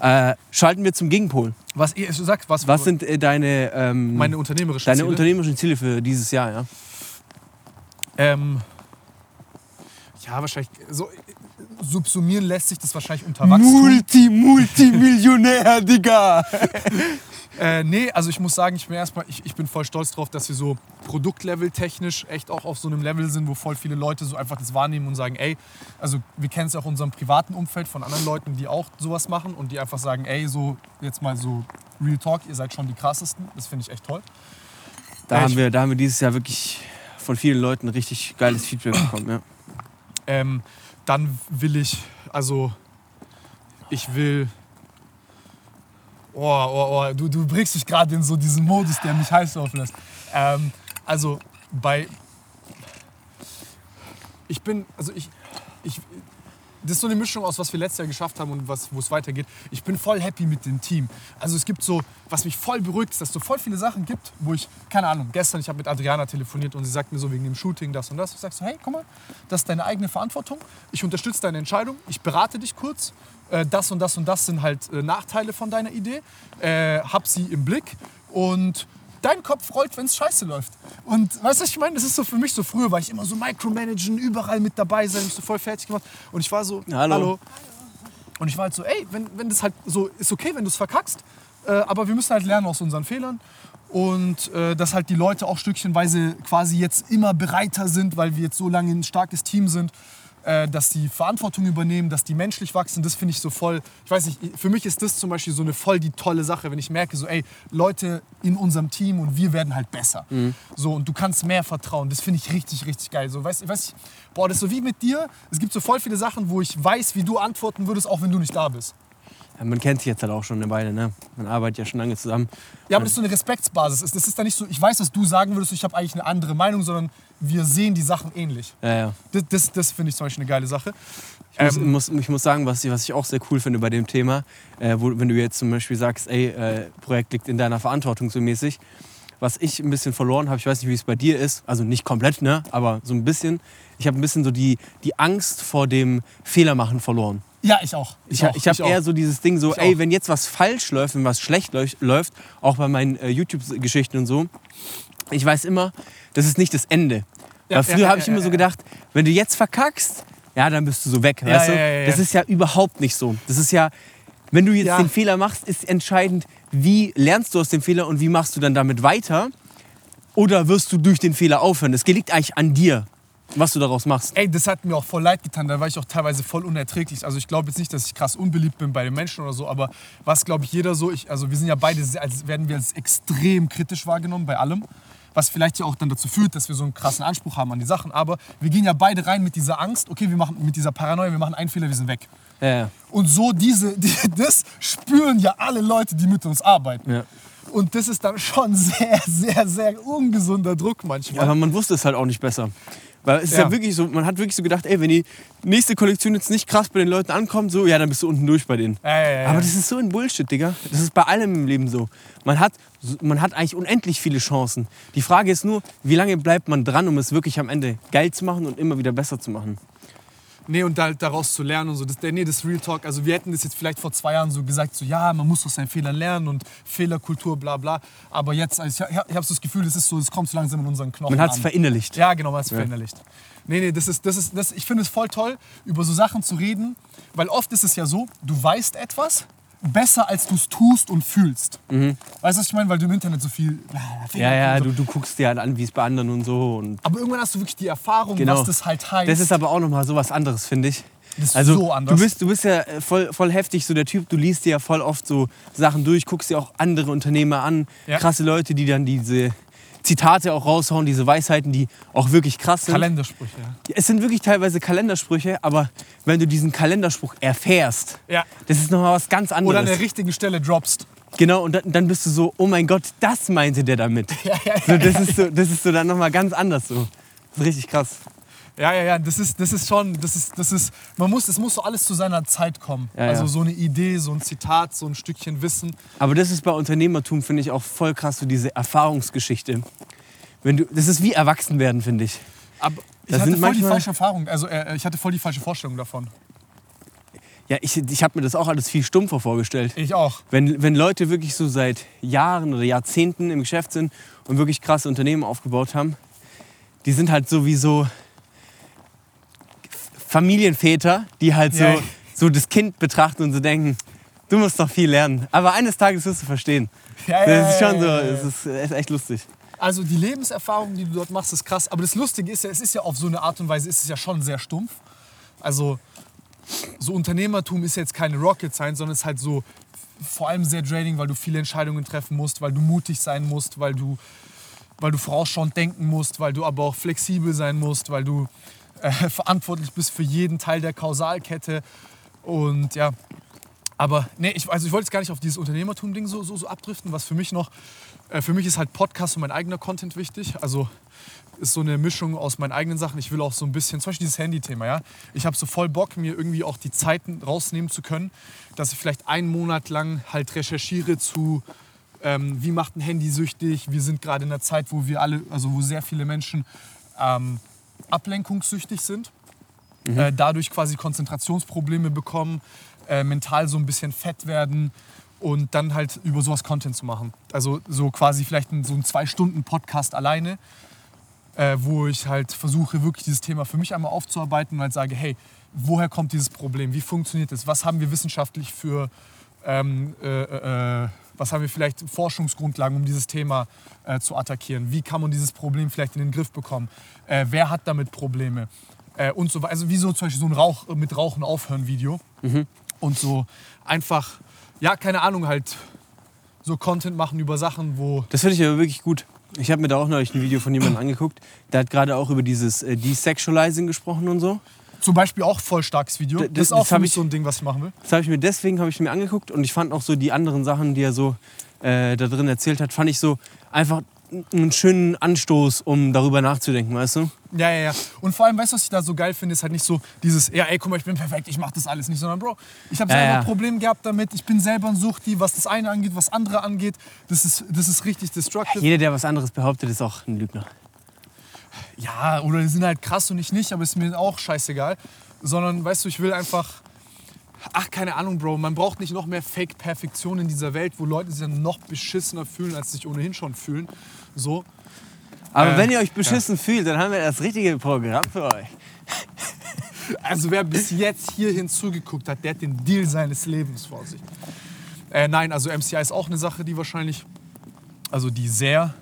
Äh, schalten wir zum Gegenpol. Was ihr du sagst, was, Was sind äh, deine, ähm, meine unternehmerischen deine Ziele? unternehmerischen Ziele für dieses Jahr? Ja? ja, wahrscheinlich. So, subsumieren lässt sich das wahrscheinlich unter Wachstum. Multi, Multimillionär, Digga! Äh, nee, also ich muss sagen, ich bin erstmal, ich, ich bin voll stolz drauf, dass wir so Produktlevel technisch echt auch auf so einem Level sind, wo voll viele Leute so einfach das wahrnehmen und sagen, ey, also wir kennen es ja auch in unserem privaten Umfeld von anderen Leuten, die auch sowas machen und die einfach sagen, ey, so jetzt mal so Real Talk, ihr seid schon die krassesten. Das finde ich echt toll. Da, Äh, haben wir, da haben wir dieses Jahr wirklich von vielen Leuten richtig geiles Feedback bekommen. Ja. Ähm, dann will ich, also ich will. Oh, oh, oh, du, du bringst dich gerade in so diesen Modus, der mich heiß laufen lässt. Ähm, also bei. Ich bin, also ich, ich. Das ist so eine Mischung aus, was wir letztes Jahr geschafft haben und wo es weitergeht. Ich bin voll happy mit dem Team. Also es gibt so, was mich voll beruhigt, ist, dass es so voll viele Sachen gibt, wo ich, keine Ahnung, gestern, ich habe mit Adriana telefoniert und sie sagt mir so wegen dem Shooting das und das. Ich sag so, hey, guck mal, das ist deine eigene Verantwortung. Ich unterstütze deine Entscheidung. Ich berate dich kurz. Äh, Das und das und das sind halt äh, Nachteile von deiner Idee. Äh, hab sie im Blick und dein Kopf rollt, wenn es scheiße läuft. Und weißt du, was ich meine? Das ist so für mich so früher, war ich immer so micromanagen, überall mit dabei sein, so voll fertig gemacht. Und ich war so, Hallo. Und ich war halt so, ey, wenn, wenn das halt so ist okay, wenn du es verkackst, äh, aber wir müssen halt lernen aus unseren Fehlern. Und äh, dass halt die Leute auch stückchenweise quasi jetzt immer bereiter sind, weil wir jetzt so lange ein starkes Team sind, äh, dass die Verantwortung übernehmen, dass die menschlich wachsen, das finde ich so voll. Ich weiß nicht, für mich ist das zum Beispiel so eine voll die tolle Sache, wenn ich merke, so, ey, Leute in unserem Team und wir werden halt besser. So, und du kannst mehr vertrauen. Das finde ich richtig, richtig geil. So, weißt, ich weiß, boah, das ist so wie mit dir. Es gibt so voll viele Sachen, wo ich weiß, wie du antworten würdest, auch wenn du nicht da bist. Man kennt sich jetzt halt auch schon eine Weile, ne? Man arbeitet ja schon lange zusammen. Ja, aber das ist so eine Respektsbasis. Das ist dann nicht so, ich weiß, was du sagen würdest, ich habe eigentlich eine andere Meinung, sondern wir sehen die Sachen ähnlich. Ja, ja. Das, das, das finde ich zum Beispiel eine geile Sache. Ich muss, Ähm, muss, ich muss sagen, was ich, was ich auch sehr cool finde bei dem Thema, äh, wo, wenn du jetzt zum Beispiel sagst, ey, äh, Projekt liegt in deiner Verantwortung so mäßig. Was ich ein bisschen verloren habe, ich weiß nicht, wie es bei dir ist, also nicht komplett, ne, aber so ein bisschen. Ich habe ein bisschen so die, die Angst vor dem Fehlermachen verloren. Ja, ich auch. Ich, auch, ha- ich habe auch. eher so dieses Ding so, Ich ey, auch. wenn jetzt was falsch läuft, wenn was schlecht läuft, auch bei meinen äh, YouTube-Geschichten und so, ich weiß immer, das ist nicht das Ende. Ja, Weil früher ja, ja, habe ich immer so gedacht, wenn du jetzt verkackst, ja, dann bist du so weg, weißt du? Das ist ja überhaupt nicht so. Das ist ja, wenn du jetzt den Fehler machst, ist entscheidend, wie lernst du aus dem Fehler und wie machst du dann damit weiter? Oder wirst du durch den Fehler aufhören? Es liegt eigentlich an dir, was du daraus machst. Ey, das hat mir auch voll leid getan. Da war ich auch teilweise voll unerträglich. Also ich glaube jetzt nicht, dass ich krass unbeliebt bin bei den Menschen oder so, aber was glaube ich jeder so, ich, also wir sind ja beide, als werden wir als extrem kritisch wahrgenommen bei allem. Was vielleicht ja auch dann dazu führt, dass wir so einen krassen Anspruch haben an die Sachen. Aber wir gehen ja beide rein mit dieser Angst, okay, wir machen mit dieser Paranoia, wir machen einen Fehler, wir sind weg. Ja, ja. Und so diese, die, das spüren ja alle Leute, die mit uns arbeiten. Ja. Und das ist dann schon sehr, sehr, sehr ungesunder Druck manchmal. Aber man wusste es halt auch nicht besser. Weil es ist ja. Ja. wirklich so, man hat wirklich so gedacht, ey, wenn die nächste Kollektion jetzt nicht krass bei den Leuten ankommt, so, ja, dann bist du unten durch bei denen. Ja, ja. Aber das ist so ein Bullshit, Digga. Das ist bei allem im Leben so. Man hat, man hat eigentlich unendlich viele Chancen. Die Frage ist nur, wie lange bleibt man dran, um es wirklich am Ende geil zu machen und immer wieder besser zu machen. Nee, und halt daraus zu lernen und so. Das, nee, das Real Talk. Also wir hätten das jetzt vielleicht vor zwei Jahren so gesagt, so ja, man muss aus seinen Fehlern lernen und Fehlerkultur, bla bla. Aber jetzt, also ich, ich habe so das Gefühl, das ist so, es kommt so langsam in unseren Knochen Man hat es verinnerlicht. Ja, genau, man hat es verinnerlicht. Nee, nee, das ist, das ist, das, ich finde es voll toll, über so Sachen zu reden, weil oft ist es ja so, du weißt etwas besser, als du es tust und fühlst. Weißt du, was ich meine? Weil du im Internet so viel... Mhm. Ja, ja, so. du, du guckst dir halt an, wie es bei anderen und so. Und Aber irgendwann hast du wirklich die Erfahrung, Genau. was das halt heißt. das ist aber auch nochmal so was anderes, finde ich. Das ist Also so anders. Du, bist, du bist ja äh, voll, voll heftig, so der Typ, du liest dir ja voll oft so Sachen durch, guckst dir auch andere Unternehmer an, Ja. krasse Leute, die dann diese Zitate auch raushauen, diese Weisheiten, die auch wirklich krass sind. Kalendersprüche. Es sind wirklich teilweise Kalendersprüche, aber wenn du diesen Kalenderspruch erfährst, Ja. das ist nochmal was ganz anderes. Oder an der richtigen Stelle droppst. Genau, und dann, bist du so, oh mein Gott, das meinte der damit. Ja, ja, So, das, ist so, das ist so dann nochmal ganz anders so. Das ist richtig krass. Ja, ja, ja, das ist, das ist schon, das ist, das ist, man muss, es muss so alles zu seiner Zeit kommen. Ja, also ja. so eine Idee, so ein Zitat, so ein Stückchen Wissen. Aber das ist bei Unternehmertum, finde ich, auch voll krass, so diese Erfahrungsgeschichte. Wenn du, das ist wie Erwachsenwerden, finde ich. Aber ich Das hatte voll die falsche Erfahrung, also äh, ich hatte voll die falsche Vorstellung davon. Ja, ich, ich habe mir das auch alles viel stumpfer vorgestellt. Ich auch. Wenn, wenn Leute wirklich so seit Jahren oder Jahrzehnten im Geschäft sind und wirklich krasse Unternehmen aufgebaut haben, die sind halt sowieso Familienväter, die halt so, Ja. so das Kind betrachten und so denken, Du musst noch viel lernen. Aber eines Tages wirst du verstehen. Ja, Das ist schon so, es ist, ist echt lustig. Also die Lebenserfahrung, die du dort machst, ist krass. Aber das Lustige ist ja, es ist ja auf so eine Art und Weise, ist es ja schon sehr stumpf. Also so Unternehmertum ist jetzt keine Rocket Science, sondern es ist halt so vor allem sehr draining, weil du viele Entscheidungen treffen musst, weil du mutig sein musst, weil du, weil du vorausschauend denken musst, weil du aber auch flexibel sein musst, weil du äh, verantwortlich bist für jeden Teil der Kausalkette. Und ja, aber nee, ich, also ich wollte jetzt gar nicht auf dieses Unternehmertum-Ding so, so, so abdriften, was für mich noch, äh, für mich ist halt Podcast und mein eigener Content wichtig. Also ist so eine Mischung aus meinen eigenen Sachen. Ich will auch so ein bisschen, zum Beispiel dieses Handy-Thema, ja. Ich habe so voll Bock, mir irgendwie auch die Zeiten rausnehmen zu können, dass ich vielleicht einen Monat lang halt recherchiere zu, ähm, wie macht ein Handy süchtig. Wir sind gerade in einer Zeit, wo wir alle, also wo sehr viele Menschen ähm, ablenkungssüchtig sind. Äh, dadurch quasi Konzentrationsprobleme bekommen, äh, mental so ein bisschen fett werden und dann halt über sowas Content zu machen. Also so quasi vielleicht ein, so ein Zwei-Stunden-Podcast alleine, äh, wo ich halt versuche, wirklich dieses Thema für mich einmal aufzuarbeiten und halt sage, hey, woher kommt dieses Problem? Wie funktioniert es? Was haben wir wissenschaftlich für, ähm, äh, äh, was haben wir vielleicht Forschungsgrundlagen, um dieses Thema äh, zu attackieren? Wie kann man dieses Problem vielleicht in den Griff bekommen? Äh, wer hat damit Probleme? Äh, und so weiter. Also wie so zum Beispiel so ein Rauch, mit Rauchen aufhören Video. Und so einfach, ja, keine Ahnung, halt so Content machen über Sachen, wo Das finde ich aber wirklich gut. Ich habe mir da auch neulich ein Video von jemandem angeguckt. Der hat gerade auch über dieses äh, Desexualizing gesprochen und so. Zum Beispiel auch voll starkes Video. D- Das ist auch das für hab mich ich- so ein Ding, was ich machen will. Das habe ich mir deswegen habe ich mir angeguckt und ich fand auch so die anderen Sachen, die er so äh, da drin erzählt hat, fand ich so einfach einen schönen Anstoß, um darüber nachzudenken, weißt du? Ja, ja, ja. Und vor allem, weißt du, was ich da so geil finde, ist halt nicht so dieses, ja, ey, guck mal, ich bin perfekt, ich mach das alles nicht, sondern Bro, ich habe Ja, selber ja. Probleme gehabt damit, ich bin selber ein Suchti, was das eine angeht, was andere angeht. Das ist, das ist richtig destructive. Jeder, der was anderes behauptet, ist auch ein Lügner. Ja, oder die sind halt krass und ich nicht, aber ist mir auch scheißegal. Sondern, weißt du, ich will einfach. Ach, keine Ahnung, Bro. Man braucht nicht noch mehr Fake-Perfektion in dieser Welt, wo Leute sich dann noch beschissener fühlen, als sie sich ohnehin schon fühlen. So. Aber Äh, wenn ihr euch beschissen fühlt, dann haben wir das richtige Programm für euch. Also, wer bis jetzt hier hinzugeguckt hat, der hat den Deal seines Lebens vor sich. Äh, nein, also MCI ist auch eine Sache, die wahrscheinlich. Also, die sehr.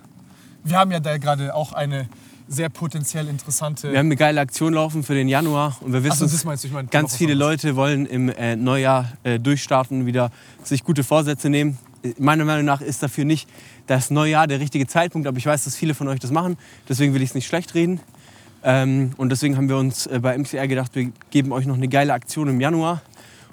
Wir haben ja da gerade auch eine sehr potenziell interessante. Wir haben eine geile Aktion laufen für den Januar und wir wissen, meinst du, meine. ganz viele. Leute wollen im äh, Neujahr äh, durchstarten, wieder sich gute Vorsätze nehmen. Äh, Meiner Meinung nach ist dafür nicht das Neujahr der richtige Zeitpunkt, aber ich weiß, dass viele von euch das machen. Deswegen will ich es nicht schlecht reden. Ähm, und deswegen haben wir uns äh, bei MCR gedacht, wir geben euch noch eine geile Aktion im Januar.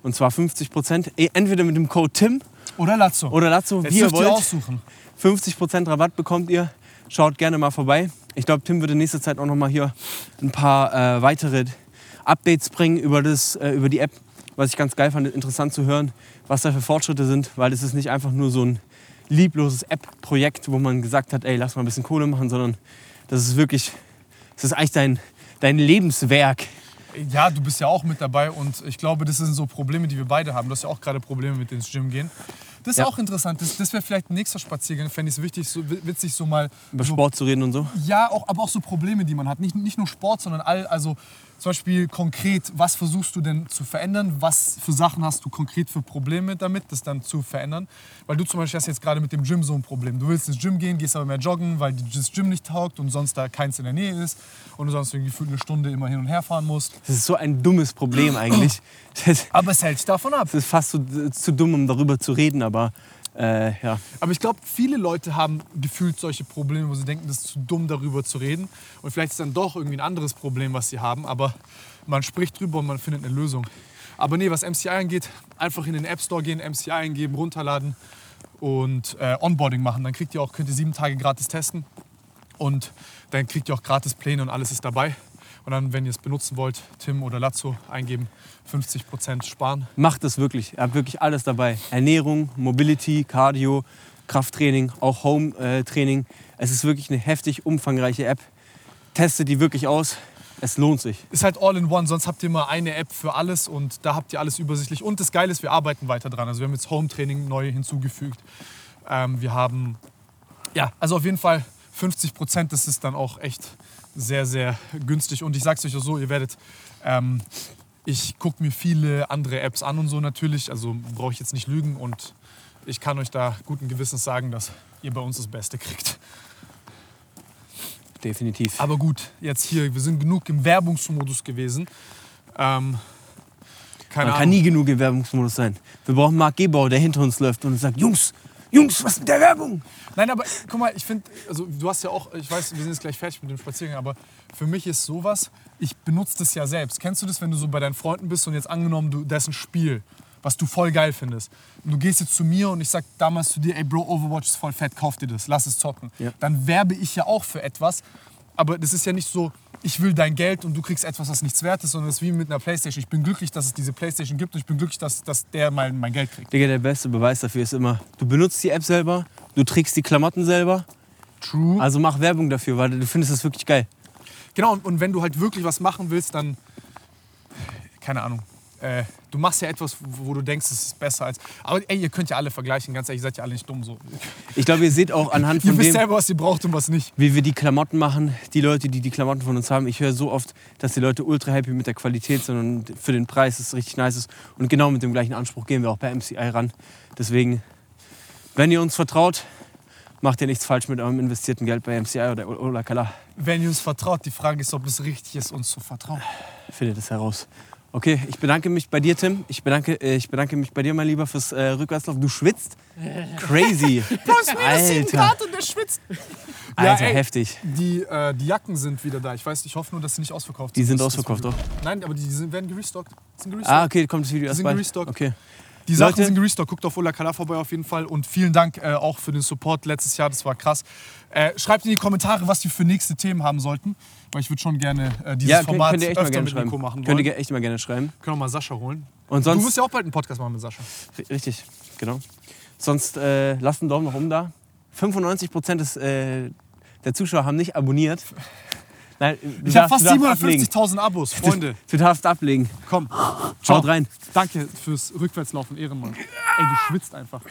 Und zwar 50 Prozent. Entweder mit dem Code TIM Oder Lazzo. oder Lazzo, Jetzt wie ihr dürft ihr wollt. aussuchen. 50% Rabatt bekommt ihr. Schaut gerne mal vorbei. Ich glaube, Tim wird in nächster Zeit auch noch mal hier ein paar äh, weitere Updates bringen über, das, äh, über die App. Was ich ganz geil fand, interessant zu hören, was da für Fortschritte sind. Weil es ist nicht einfach nur so ein liebloses App-Projekt, wo man gesagt hat, ey, lass mal ein bisschen Kohle machen, sondern das ist wirklich, das ist eigentlich dein, dein Lebenswerk. Ja, du bist ja auch mit dabei und ich glaube, das sind so Probleme, die wir beide haben. Du hast ja auch gerade Probleme mit ins Gym gehen. Das ist Ja. auch interessant. Das, das wäre vielleicht ein nächster Spaziergang. Fände ich es wichtig, so, witzig, so mal. Über so, Sport zu reden und so. Ja, auch, aber auch so Probleme, die man hat. Nicht, nicht nur Sport, sondern all, also zum Beispiel konkret, was versuchst du denn zu verändern? Was für Sachen hast du konkret für Probleme damit, das dann zu verändern? Weil du zum Beispiel hast jetzt gerade mit dem Gym so ein Problem. Du willst ins Gym gehen, gehst aber mehr joggen, weil das Gym nicht taugt und sonst da keins in der Nähe ist und du sonst irgendwie für eine Stunde immer hin und her fahren musst. Das ist so ein dummes Problem eigentlich. Aber es hält dich davon ab. ist fast zu, zu dumm, um darüber zu reden, aber äh, ja. Aber ich glaube, viele Leute haben gefühlt solche Probleme, wo sie denken, das ist zu dumm, darüber zu reden. Und vielleicht ist dann doch irgendwie ein anderes Problem, was sie haben. Aber man spricht drüber und man findet eine Lösung. Aber nee, was MCI angeht, einfach in den App Store gehen, MCI eingeben, runterladen und äh, Onboarding machen. Dann kriegt ihr auch, könnt ihr sieben Tage gratis testen. Und dann kriegt ihr auch gratis Pläne und alles ist dabei. Und dann, wenn ihr es benutzen wollt, Tim oder Lazzo eingeben, 50% sparen. Macht es wirklich. Ihr habt wirklich alles dabei. Ernährung, Mobility, Cardio, Krafttraining, auch Home-Training. Es ist wirklich eine heftig umfangreiche App. Testet die wirklich aus. Es lohnt sich. ist halt all in one, sonst habt ihr immer eine App für alles und da habt ihr alles übersichtlich. Und das Geile ist, wir arbeiten weiter dran. Also wir haben jetzt Home Training neu hinzugefügt. Ähm, wir haben, ja, also auf jeden Fall 50 Prozent, das ist dann auch echt sehr, sehr günstig. Und ich sag's euch auch so, ihr werdet, ähm, ich gucke mir viele andere Apps an und so natürlich. Also brauche ich jetzt nicht lügen und ich kann euch da guten Gewissens sagen, dass ihr bei uns das Beste kriegt. Definitiv. Aber gut, jetzt hier, wir sind genug im Werbungsmodus gewesen. Ähm, keine Man kann Ahnung. nie genug im Werbungsmodus sein. Wir brauchen Marc Gebauer, der hinter uns läuft und sagt, Jungs, Jungs, was mit der Werbung? Nein, aber guck mal, ich finde, also du hast ja auch, ich weiß, wir sind jetzt gleich fertig mit dem Spaziergang, aber für mich ist sowas, ich benutze das ja selbst. Kennst du das, wenn du so bei deinen Freunden bist und jetzt angenommen, du, das ist ein Spiel, was du voll geil findest. Und du gehst jetzt zu mir und ich sag damals zu dir, ey Bro, Overwatch ist voll fett, kauf dir das, lass es zocken. Ja. Dann werbe ich ja auch für etwas, aber das ist ja nicht so, ich will dein Geld und du kriegst etwas, was nichts wert ist, sondern es ist wie mit einer Playstation. Ich bin glücklich, dass es diese Playstation gibt und ich bin glücklich, dass, dass der mein, mein Geld kriegt. Digga, der beste Beweis dafür ist immer, du benutzt die App selber, du trägst die Klamotten selber, True. also mach Werbung dafür, weil du findest das wirklich geil. Genau, und, und wenn du halt wirklich was machen willst, dann, keine Ahnung, äh, du machst ja etwas, wo, du denkst, es ist besser als. Aber ey, ihr könnt ja alle vergleichen, ganz ehrlich, ihr seid ja alle nicht dumm so. Ich glaube, ihr seht auch anhand Ihr von wisst dem, selber, was ihr braucht und was nicht. wie wir die Klamotten machen, die Leute, die die Klamotten von uns haben. Ich höre so oft, dass die Leute ultra happy mit der Qualität sind und für den Preis es richtig nice ist. Und genau mit dem gleichen Anspruch gehen wir auch bei MCI ran. Deswegen, wenn ihr uns vertraut, macht ihr nichts falsch mit eurem investierten Geld bei MCI oder Ola Kala. Wenn ihr uns vertraut, die Frage ist, ob es richtig ist, uns zu vertrauen. Findet es heraus. Okay, ich bedanke mich bei dir, Tim. Ich bedanke, äh, ich bedanke mich bei dir, mein Lieber, fürs äh, Rückwärtslauf. Du schwitzt. Crazy. Alter, und der schwitzt. Alter ey, heftig. Die, äh, die Jacken sind wieder da. Ich weiß, ich hoffe nur, dass sie nicht ausverkauft Die sind Das- das ausverkauft, doch. Nein, aber die sind, werden gerestockt. Sind gerestockt. Ah, okay, kommt das Video erst sind bald. gerestockt. Okay. Die Sachen Leute- sind gerestockt. Guckt auf Ola Kala vorbei auf jeden Fall. Und vielen Dank äh, auch für den Support letztes Jahr. Das war krass. Äh, schreibt in die Kommentare, was wir für nächste Themen haben sollten. Weil ich würde schon gerne äh, dieses Ja, könnt, Format könnt ihr echt mal öfter gerne mit schreiben. Nico machen Könnt wollen. ihr echt mal gerne schreiben. Können wir mal Sascha holen. Und Du sonst, wirst ja auch bald einen Podcast machen mit Sascha. Richtig, genau. Sonst äh, lasst einen Daumen nach oben da. 95% des, äh, der Zuschauer haben nicht abonniert. Nein, du Ich habe fast du darfst ablegen. 750.000 Abos, Freunde. Du darfst ablegen. Komm. Schaut rein. Danke fürs Rückwärtslaufen, Ehrenmann. Ey, du schwitzt einfach.